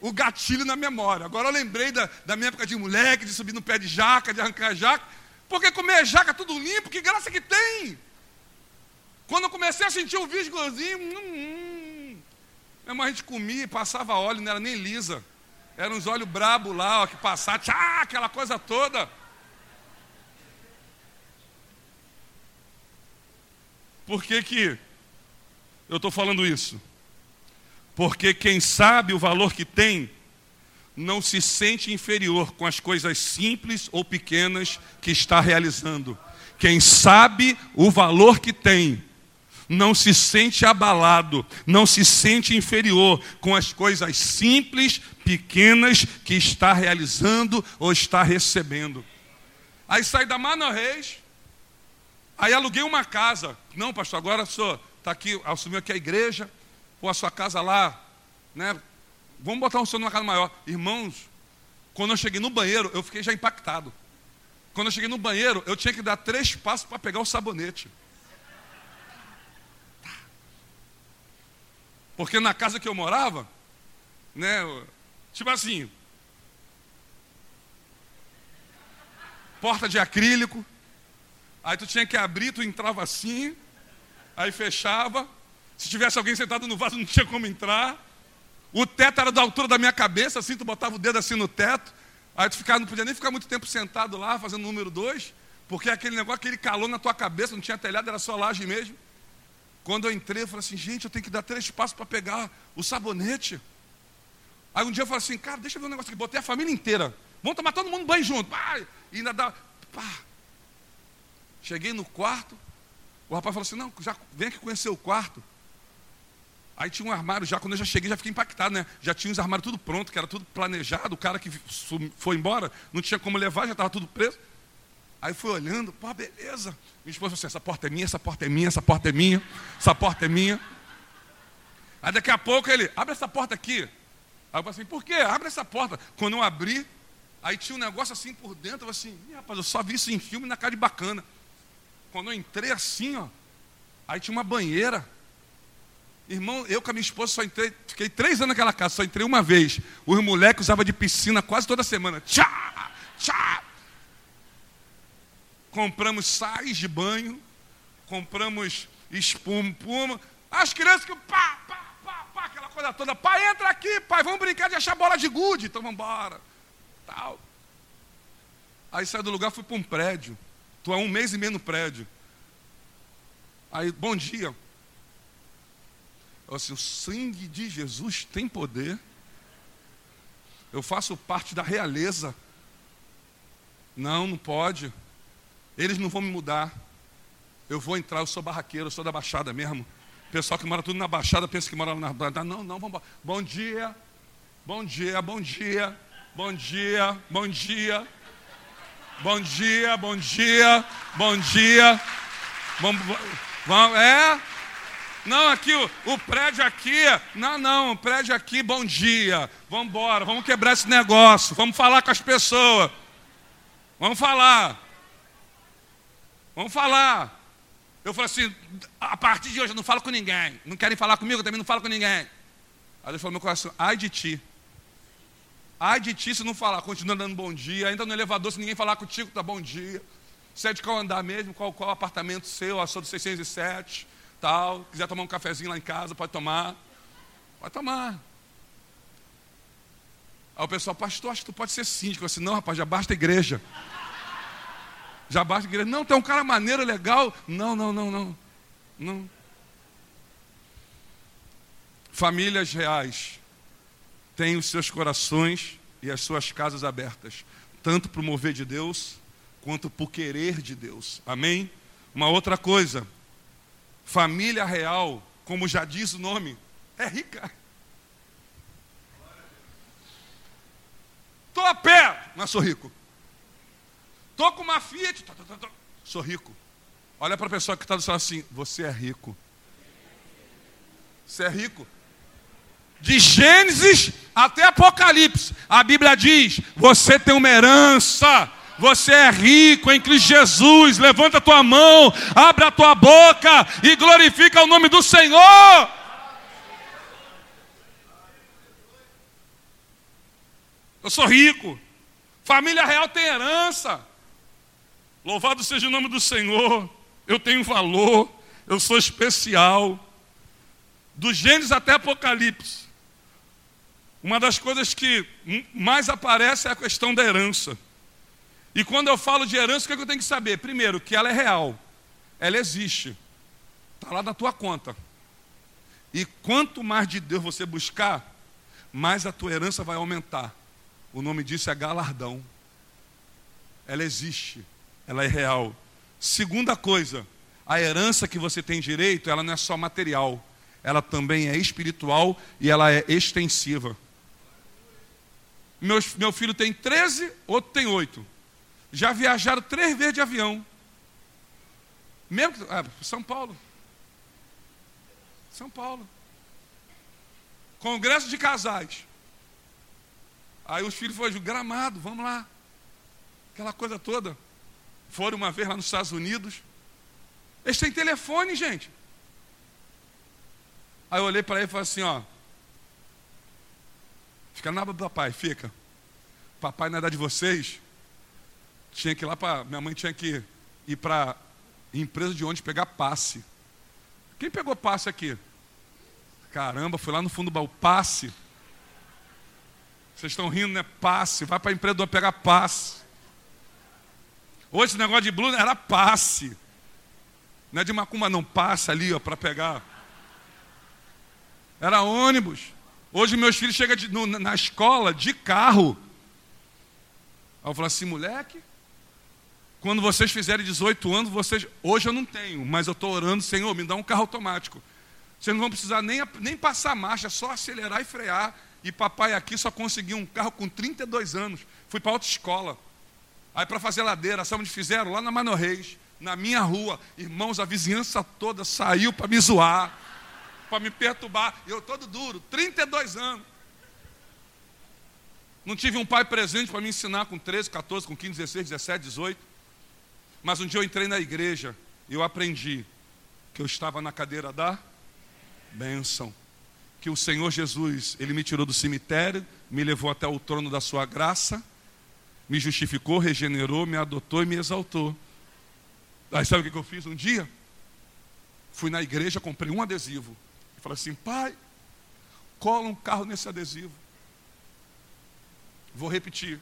o gatilho na memória. Agora eu lembrei da, da minha época de moleque, de subir no pé de jaca, de arrancar jaca. Porque comer jaca tudo limpo, que graça que tem. Quando eu comecei a sentir o visgozinho, hum, hum. A gente comia e passava óleo, não era nem lisa. Eram uns óleos brabo lá, ó, que passava, tchá, aquela coisa toda. Por que que eu estou falando isso? Porque quem sabe o valor que tem, não se sente inferior com as coisas simples ou pequenas que está realizando. Quem sabe o valor que tem, não se sente abalado, não se sente inferior com as coisas simples, pequenas que está realizando ou está recebendo. Aí sai da Mano Reis, aí aluguei uma casa. Não, pastor, agora sou, está aqui, assumiu aqui a igreja, pô, a sua casa lá, né? Vamos botar um senhor numa casa maior. Irmãos, quando eu cheguei no banheiro, eu fiquei já impactado. Quando eu cheguei no banheiro, eu tinha que dar três passos para pegar o sabonete. Porque na casa que eu morava, né, tipo assim, porta de acrílico, aí tu tinha que abrir, tu entrava assim, aí fechava, se tivesse alguém sentado no vaso não tinha como entrar, o teto era da altura da minha cabeça, assim, tu botava o dedo assim no teto, aí tu ficava, não podia nem ficar muito tempo sentado lá, fazendo número dois, porque aquele negócio, aquele calor na tua cabeça, não tinha telhado, era só laje mesmo. Quando eu entrei, eu falei assim, gente, eu tenho que dar três passos para pegar o sabonete. Aí um dia eu falei assim, cara, deixa eu ver um negócio aqui. Botei a família inteira. Vamos tomar todo mundo banho junto. Pá, e ainda dá. Pá. Cheguei no quarto. O rapaz falou assim, não, já vem aqui conhecer o quarto. Aí tinha um armário já, quando eu já cheguei, já fiquei impactado, né? Já tinha os armários tudo pronto, que era tudo planejado. O cara que foi embora não tinha como levar, já estava tudo preso. Aí fui olhando, pô, beleza. Minha esposa falou assim: essa porta é minha, essa porta é minha, essa porta é minha, essa porta é minha. Aí daqui a pouco ele, abre essa porta aqui. Aí eu falei assim, por quê? Abre essa porta. Quando eu abri, aí tinha um negócio assim por dentro, eu assim, rapaz, eu só vi isso em filme na cara de bacana. Quando eu entrei assim, ó, aí tinha uma banheira. Irmão, eu com a minha esposa só entrei, fiquei três anos naquela casa, só entrei uma vez. Os moleques usavam de piscina quase toda semana. Tchá, tchá, compramos sais de banho, compramos espuma, espuma. As crianças que pá, pá, pá, pá, aquela coisa toda. Pai, entra aqui, pai, vamos brincar de achar bola de gude. Então vamos embora. Tal. Aí saí do lugar, fui para um prédio. Estou há um mês e meio no prédio. Aí, bom dia. Assim, o sangue de Jesus tem poder. Eu faço parte da realeza. Não, não pode. Eles não vão me mudar. Eu vou entrar, eu sou barraqueiro, eu sou da Baixada mesmo. Pessoal que mora tudo na Baixada pensa que mora na Baixada. Não, não, vamos. Bom dia, bom dia, bom dia, bom dia, bom dia. Bom dia, bom dia, bom dia. Vamos, vamos, é? Não, aqui, o, o, prédio aqui, não, não, o prédio aqui, bom dia. Vamos embora, vamos quebrar esse negócio, vamos falar com as pessoas. Vamos falar. Vamos falar. Eu falei assim, a partir de hoje eu não falo com ninguém. Não querem falar comigo, eu também não falo com ninguém. Aí Deus falou meu coração, ai de ti. Ai de ti se não falar, continua dando bom dia, ainda no elevador, se ninguém falar contigo, tá bom dia. Se é de qual andar mesmo, qual, qual apartamento seu, a sua do 607, tal. Quiser tomar um cafezinho lá em casa, pode tomar. Pode tomar. Aí o pessoal, pastor, acho que tu pode ser síndico. Eu disse, não, rapaz, já basta a igreja. Já basta igreja. Não, tem um cara maneiro, legal. Não, não, não, não. Não. Famílias reais têm os seus corações e as suas casas abertas, tanto para o mover de Deus, quanto para o querer de Deus. Amém? Uma outra coisa, família real, como já diz o nome, é rica. Estou a pé, mas sou rico. Estou com uma Fiat. Tô, tô, tô, Sou rico. Olha para a pessoa que está do céu assim: Você é rico. Você é rico. De Gênesis até Apocalipse, a Bíblia diz: Você tem uma herança. Você é rico em Cristo Jesus. Levanta a tua mão, abre a tua boca e glorifica o nome do Senhor. Eu sou rico. Família real tem herança. Louvado seja o nome do Senhor. Eu tenho valor, eu sou especial. Do Gênesis até Apocalipse. Uma das coisas que mais aparece é a questão da herança. E quando eu falo de herança, o que, é que eu tenho que saber? Primeiro, que ela é real, ela existe, está lá na tua conta. E quanto mais de Deus você buscar, mais a tua herança vai aumentar. O nome disso é galardão. Ela existe, ela é real. Segunda coisa, a herança que você tem direito, ela não é só material, ela também é espiritual e ela é extensiva. Meu, meu filho tem 13, outro tem 8. Já viajaram três vezes de avião. Mesmo que. Ah, São Paulo. São Paulo. Congresso de casais. Aí os filhos foram gramado, vamos lá. Aquela coisa toda. Foram uma vez lá nos Estados Unidos. Eles têm telefone, gente. Aí eu olhei para ele e falei assim, ó. Fica na aba do papai, fica. Papai na idade de vocês. Tinha que ir lá para. Minha mãe tinha que ir para empresa de ônibus pegar passe. Quem pegou passe aqui? Caramba, fui lá no fundo do baú, passe. Vocês estão rindo, né? Passe. Vai para a empresa pegar passe. Hoje esse negócio de blusa era passe. Não é de macumba, não. Passe ali, ó, para pegar. Era ônibus. Hoje meus filhos chegam de, no, na escola de carro. Aí eu falo assim, moleque, quando vocês fizerem 18 anos, vocês. Hoje eu não tenho, mas eu estou orando, Senhor, me dá um carro automático. Vocês não vão precisar nem, nem passar marcha, só acelerar e frear. E papai aqui só conseguiu um carro com 32 anos. Fui para outra escola. Aí para fazer ladeira, sabe onde fizeram? Lá na Mano Reis, na minha rua. Irmãos, a vizinhança toda saiu para me zoar, para me perturbar. Eu todo duro, 32 anos. Não tive um pai presente para me ensinar com 13, 14, com 15, 16, 17, 18. Mas um dia eu entrei na igreja e eu aprendi que eu estava na cadeira da bênção. Que o Senhor Jesus, Ele me tirou do cemitério, me levou até o trono da sua graça, me justificou, regenerou, me adotou e me exaltou. Aí sabe o que eu fiz um dia? Fui na igreja, comprei um adesivo. E falei assim, pai, cola um carro nesse adesivo. Vou repetir.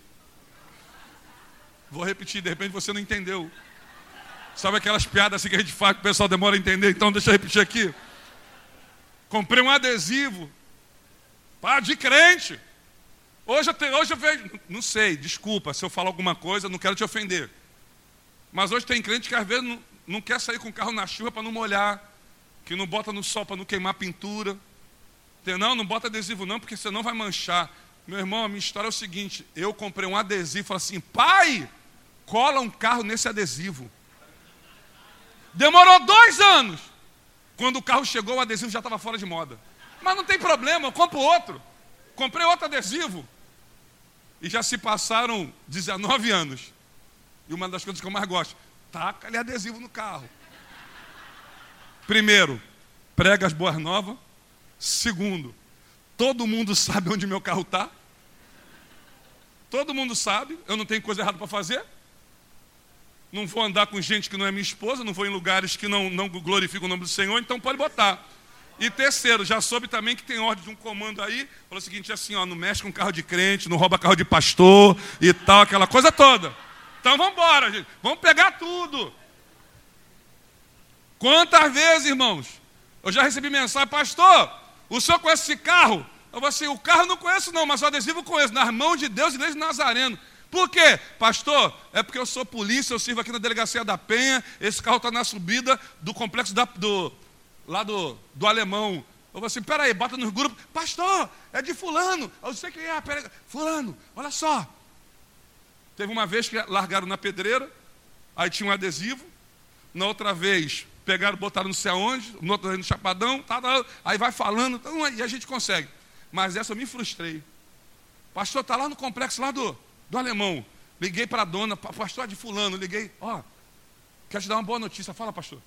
Vou repetir, de repente você não entendeu. Sabe aquelas piadas assim que a gente faz que o pessoal demora a entender? Então deixa eu repetir aqui. Comprei um adesivo. Pá, de crente. Hoje eu, te, hoje eu vejo. Não sei, desculpa se eu falar alguma coisa, não quero te ofender. Mas hoje tem crente que às vezes não, não quer sair com o carro na chuva para não molhar. Que não bota no sol para não queimar pintura. Não, não bota adesivo não, porque senão vai manchar. Meu irmão, a minha história é o seguinte: eu comprei um adesivo falei assim, pai, cola um carro nesse adesivo. Demorou dois anos. Quando o carro chegou, o adesivo já estava fora de moda. Mas não tem problema, eu compro outro. Comprei outro adesivo. E já se passaram 19 anos. E uma das coisas que eu mais gosto, taca ali adesivo no carro. Primeiro, prega as boas novas. Segundo, todo mundo sabe onde meu carro está. Todo mundo sabe, eu não tenho coisa errada para fazer não vou andar com gente que não é minha esposa, não vou em lugares que não, não glorificam o nome do Senhor, então pode botar. E terceiro, já soube também que tem ordem de um comando aí, falou o seguinte, assim, ó, não mexe com carro de crente, não rouba carro de pastor e tal, aquela coisa toda. Então vamos embora, gente. Vamos pegar tudo. Quantas vezes, irmãos, eu já recebi mensagem, pastor, o senhor conhece esse carro? Eu falei assim, o carro não conheço não, mas o adesivo conheço, nas mãos de Deus e desde Nazareno. Por quê? Pastor, é porque eu sou polícia, eu sirvo aqui na delegacia da Penha, esse carro está na subida do complexo da, do, lá do, do alemão. Eu vou assim, peraí, bota nos grupos, pastor, é de fulano. Eu sei quem é, peraí, fulano, olha só. Teve uma vez que largaram na pedreira, aí tinha um adesivo, na outra vez pegaram, botaram não sei aonde, no outro no chapadão, tá, tá, aí vai falando, então, e a gente consegue. Mas essa eu me frustrei. Pastor, está lá no complexo lá do, do alemão. Liguei para a dona, pastor de fulano, liguei, ó, oh, quero te dar uma boa notícia. Fala, pastor.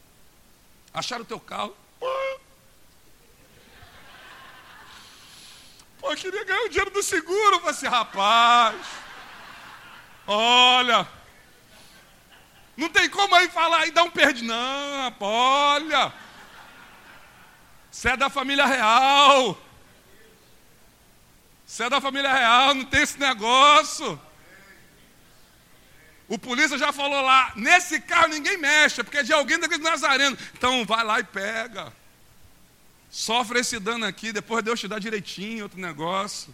Acharam o teu carro. *laughs* Pô, eu queria ganhar o dinheiro do seguro. Falei assim, rapaz, olha, não tem como aí falar e dar um perdi. Não, rapaz, olha, você é da família real. Você é da família real, não tem esse negócio. O polícia já falou lá, nesse carro ninguém mexe, porque é de alguém daquele Nazareno. Então vai lá e pega. Sofre esse dano aqui, depois Deus te dá direitinho, outro negócio.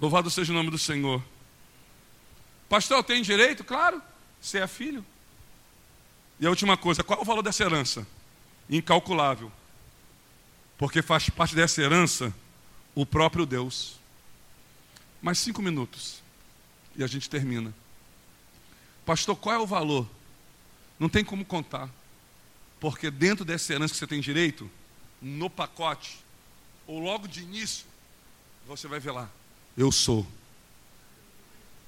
Louvado seja o nome do Senhor. Pastor, tem direito? Claro, você é filho. E a última coisa, qual é o valor dessa herança? Incalculável. Porque faz parte dessa herança o próprio Deus. Mais cinco minutos. E a gente termina. Pastor, qual é o valor? Não tem como contar. Porque dentro dessa herança que você tem direito, no pacote, ou logo de início, você vai ver lá. Eu sou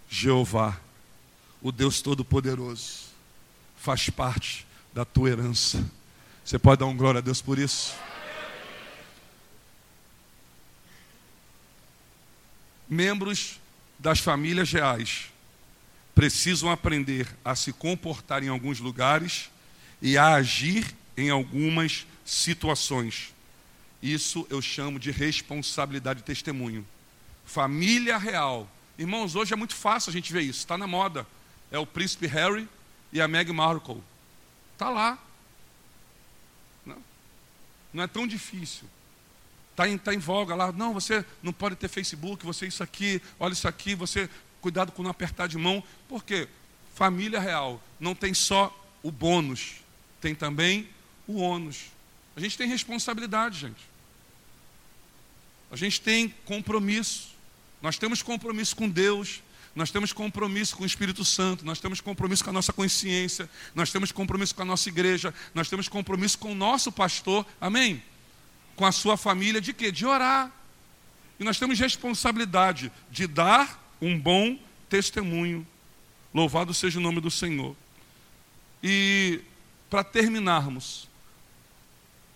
Jeová, o Deus Todo-Poderoso. Faz parte da tua herança. Você pode dar um glória a Deus por isso? Membros das famílias reais precisam aprender a se comportar em alguns lugares e a agir em algumas situações. Isso eu chamo de responsabilidade de testemunho. Família real. Irmãos, hoje é muito fácil a gente ver isso, está na moda. É o príncipe Harry e a Meghan Markle. Está lá. Não, não é tão difícil. Está em, tá em voga lá. Não, você não pode ter Facebook, você isso aqui, olha isso aqui, você cuidado com não apertar de mão. Por quê? Família real não tem só o bônus, tem também o ônus. A gente tem responsabilidade, gente. A gente tem compromisso. Nós temos compromisso com Deus, nós temos compromisso com o Espírito Santo, nós temos compromisso com a nossa consciência, nós temos compromisso com a nossa igreja, nós temos compromisso com o nosso pastor, amém? Com a sua família, de quê? De orar. E nós temos responsabilidade de dar um bom testemunho. Louvado seja o nome do Senhor. E para terminarmos,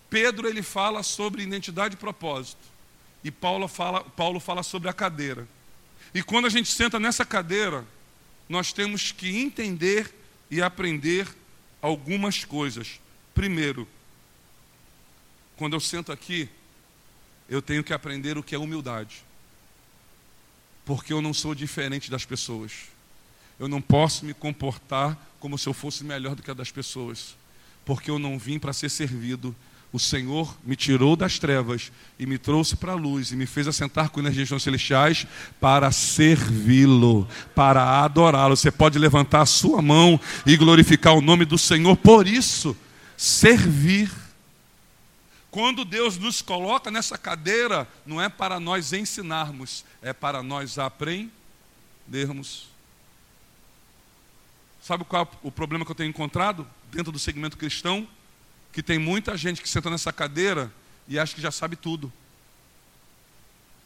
Pedro ele fala sobre identidade e propósito. E Paulo fala, Paulo fala sobre a cadeira. E quando a gente senta nessa cadeira, nós temos que entender e aprender algumas coisas. Primeiro, quando eu sento aqui, eu tenho que aprender o que é humildade. Porque eu não sou diferente das pessoas. Eu não posso me comportar como se eu fosse melhor do que a das pessoas porque eu não vim para ser servido. O Senhor me tirou das trevas e me trouxe para a luz e me fez assentar com nas regiões celestiais para servi-lo, para adorá-lo. Você pode levantar a sua mão e glorificar o nome do Senhor por isso, servir. Quando Deus nos coloca nessa cadeira, não é para nós ensinarmos, é para nós aprendermos. Sabe qual é o problema que eu tenho encontrado? dentro do segmento cristão que tem muita gente que senta nessa cadeira e acha que já sabe tudo.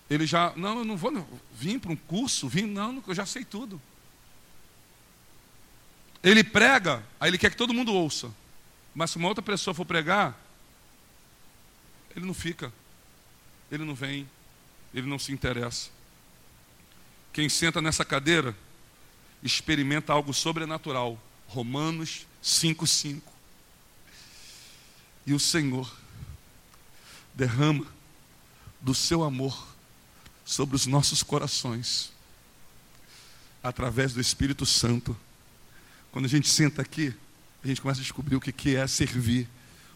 Ele já, não, eu não vou, não, vim para um curso, vim, não, eu já sei tudo. Ele prega, aí ele quer que todo mundo ouça. Mas se uma outra pessoa for pregar, ele não fica, ele não vem, ele não se interessa. Quem senta nessa cadeira experimenta algo sobrenatural. Romanos 5,5. E o Senhor derrama do seu amor sobre os nossos corações, através do Espírito Santo. Quando a gente senta aqui, a gente começa a descobrir o que é servir,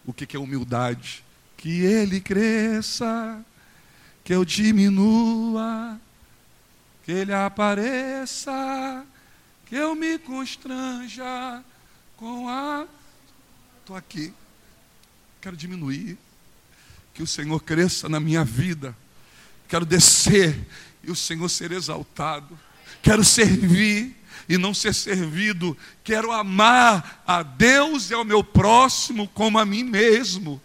o que é humildade. Que Ele cresça, que eu diminua, que Ele apareça, que eu me constranja com a. Estou aqui, quero diminuir, que o Senhor cresça na minha vida, quero descer e o Senhor ser exaltado, quero servir e não ser servido, quero amar a Deus e ao meu próximo como a mim mesmo.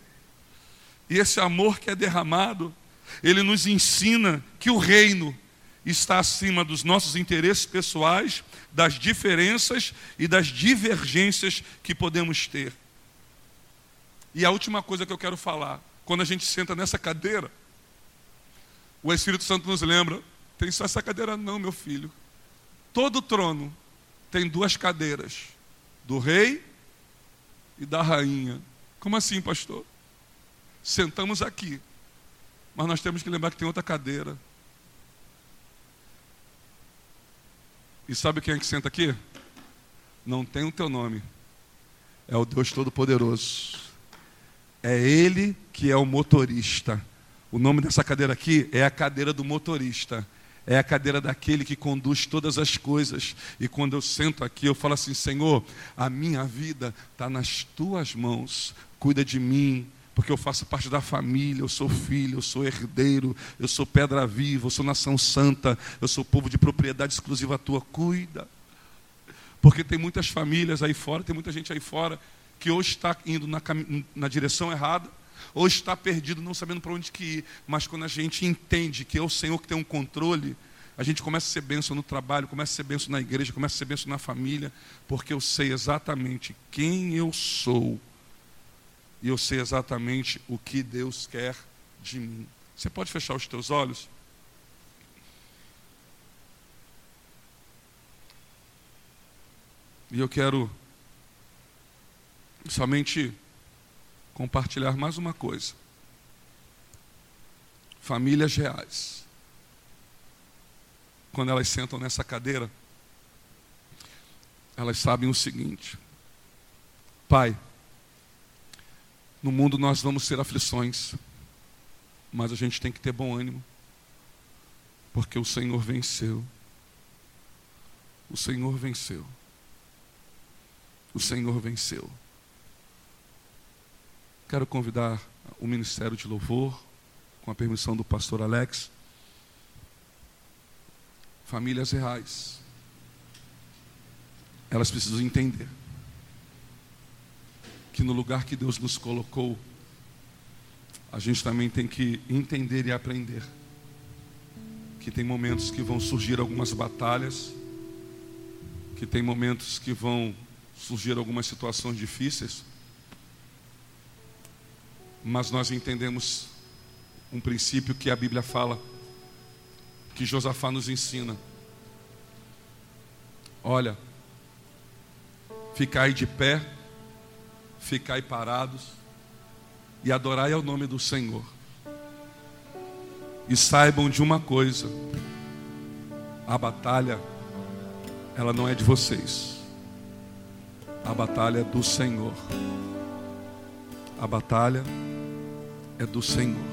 E esse amor que é derramado, ele nos ensina que o reino está acima dos nossos interesses pessoais, das diferenças e das divergências que podemos ter. E a última coisa que eu quero falar, quando a gente senta nessa cadeira, o Espírito Santo nos lembra: tem só essa cadeira, não, meu filho. Todo trono tem duas cadeiras, do rei e da rainha. Como assim, pastor? Sentamos aqui, mas nós temos que lembrar que tem outra cadeira E sabe quem é que senta aqui? Não tem o teu nome. É o Deus Todo-Poderoso. É ele que é o motorista. O nome dessa cadeira aqui é a cadeira do motorista. É a cadeira daquele que conduz todas as coisas. E quando eu sento aqui, eu falo assim: Senhor, a minha vida está nas tuas mãos. Cuida de mim, porque eu faço parte da família, eu sou filho, eu sou herdeiro, eu sou pedra viva, eu sou nação santa, eu sou povo de propriedade exclusiva tua. Cuida. Porque tem muitas famílias aí fora, tem muita gente aí fora que hoje está indo na, na direção errada ou está perdido, não sabendo para onde que ir. Mas quando a gente entende que é o Senhor que tem um controle, a gente começa a ser bênção no trabalho, começa a ser bênção na igreja, começa a ser bênção na família, porque eu sei exatamente quem eu sou. E eu sei exatamente o que Deus quer de mim. Você pode fechar os teus olhos? E eu quero somente compartilhar mais uma coisa. Famílias reais. Quando elas sentam nessa cadeira, elas sabem o seguinte: Pai, no mundo nós vamos ter aflições, mas a gente tem que ter bom ânimo, porque o Senhor venceu. O Senhor venceu. O Senhor venceu. Quero convidar o Ministério de Louvor, com a permissão do pastor Alex. Famílias reais. Elas precisam entender que no lugar que Deus nos colocou, a gente também tem que entender e aprender que tem momentos que vão surgir algumas batalhas, que tem momentos que vão surgir algumas situações difíceis, mas nós entendemos um princípio que a Bíblia fala, que Josafá nos ensina. Olha, ficai de pé, ficai parados e adorai ao nome do Senhor. E saibam de uma coisa: a batalha, ela não é de vocês, a batalha é do Senhor. A batalha é do Senhor.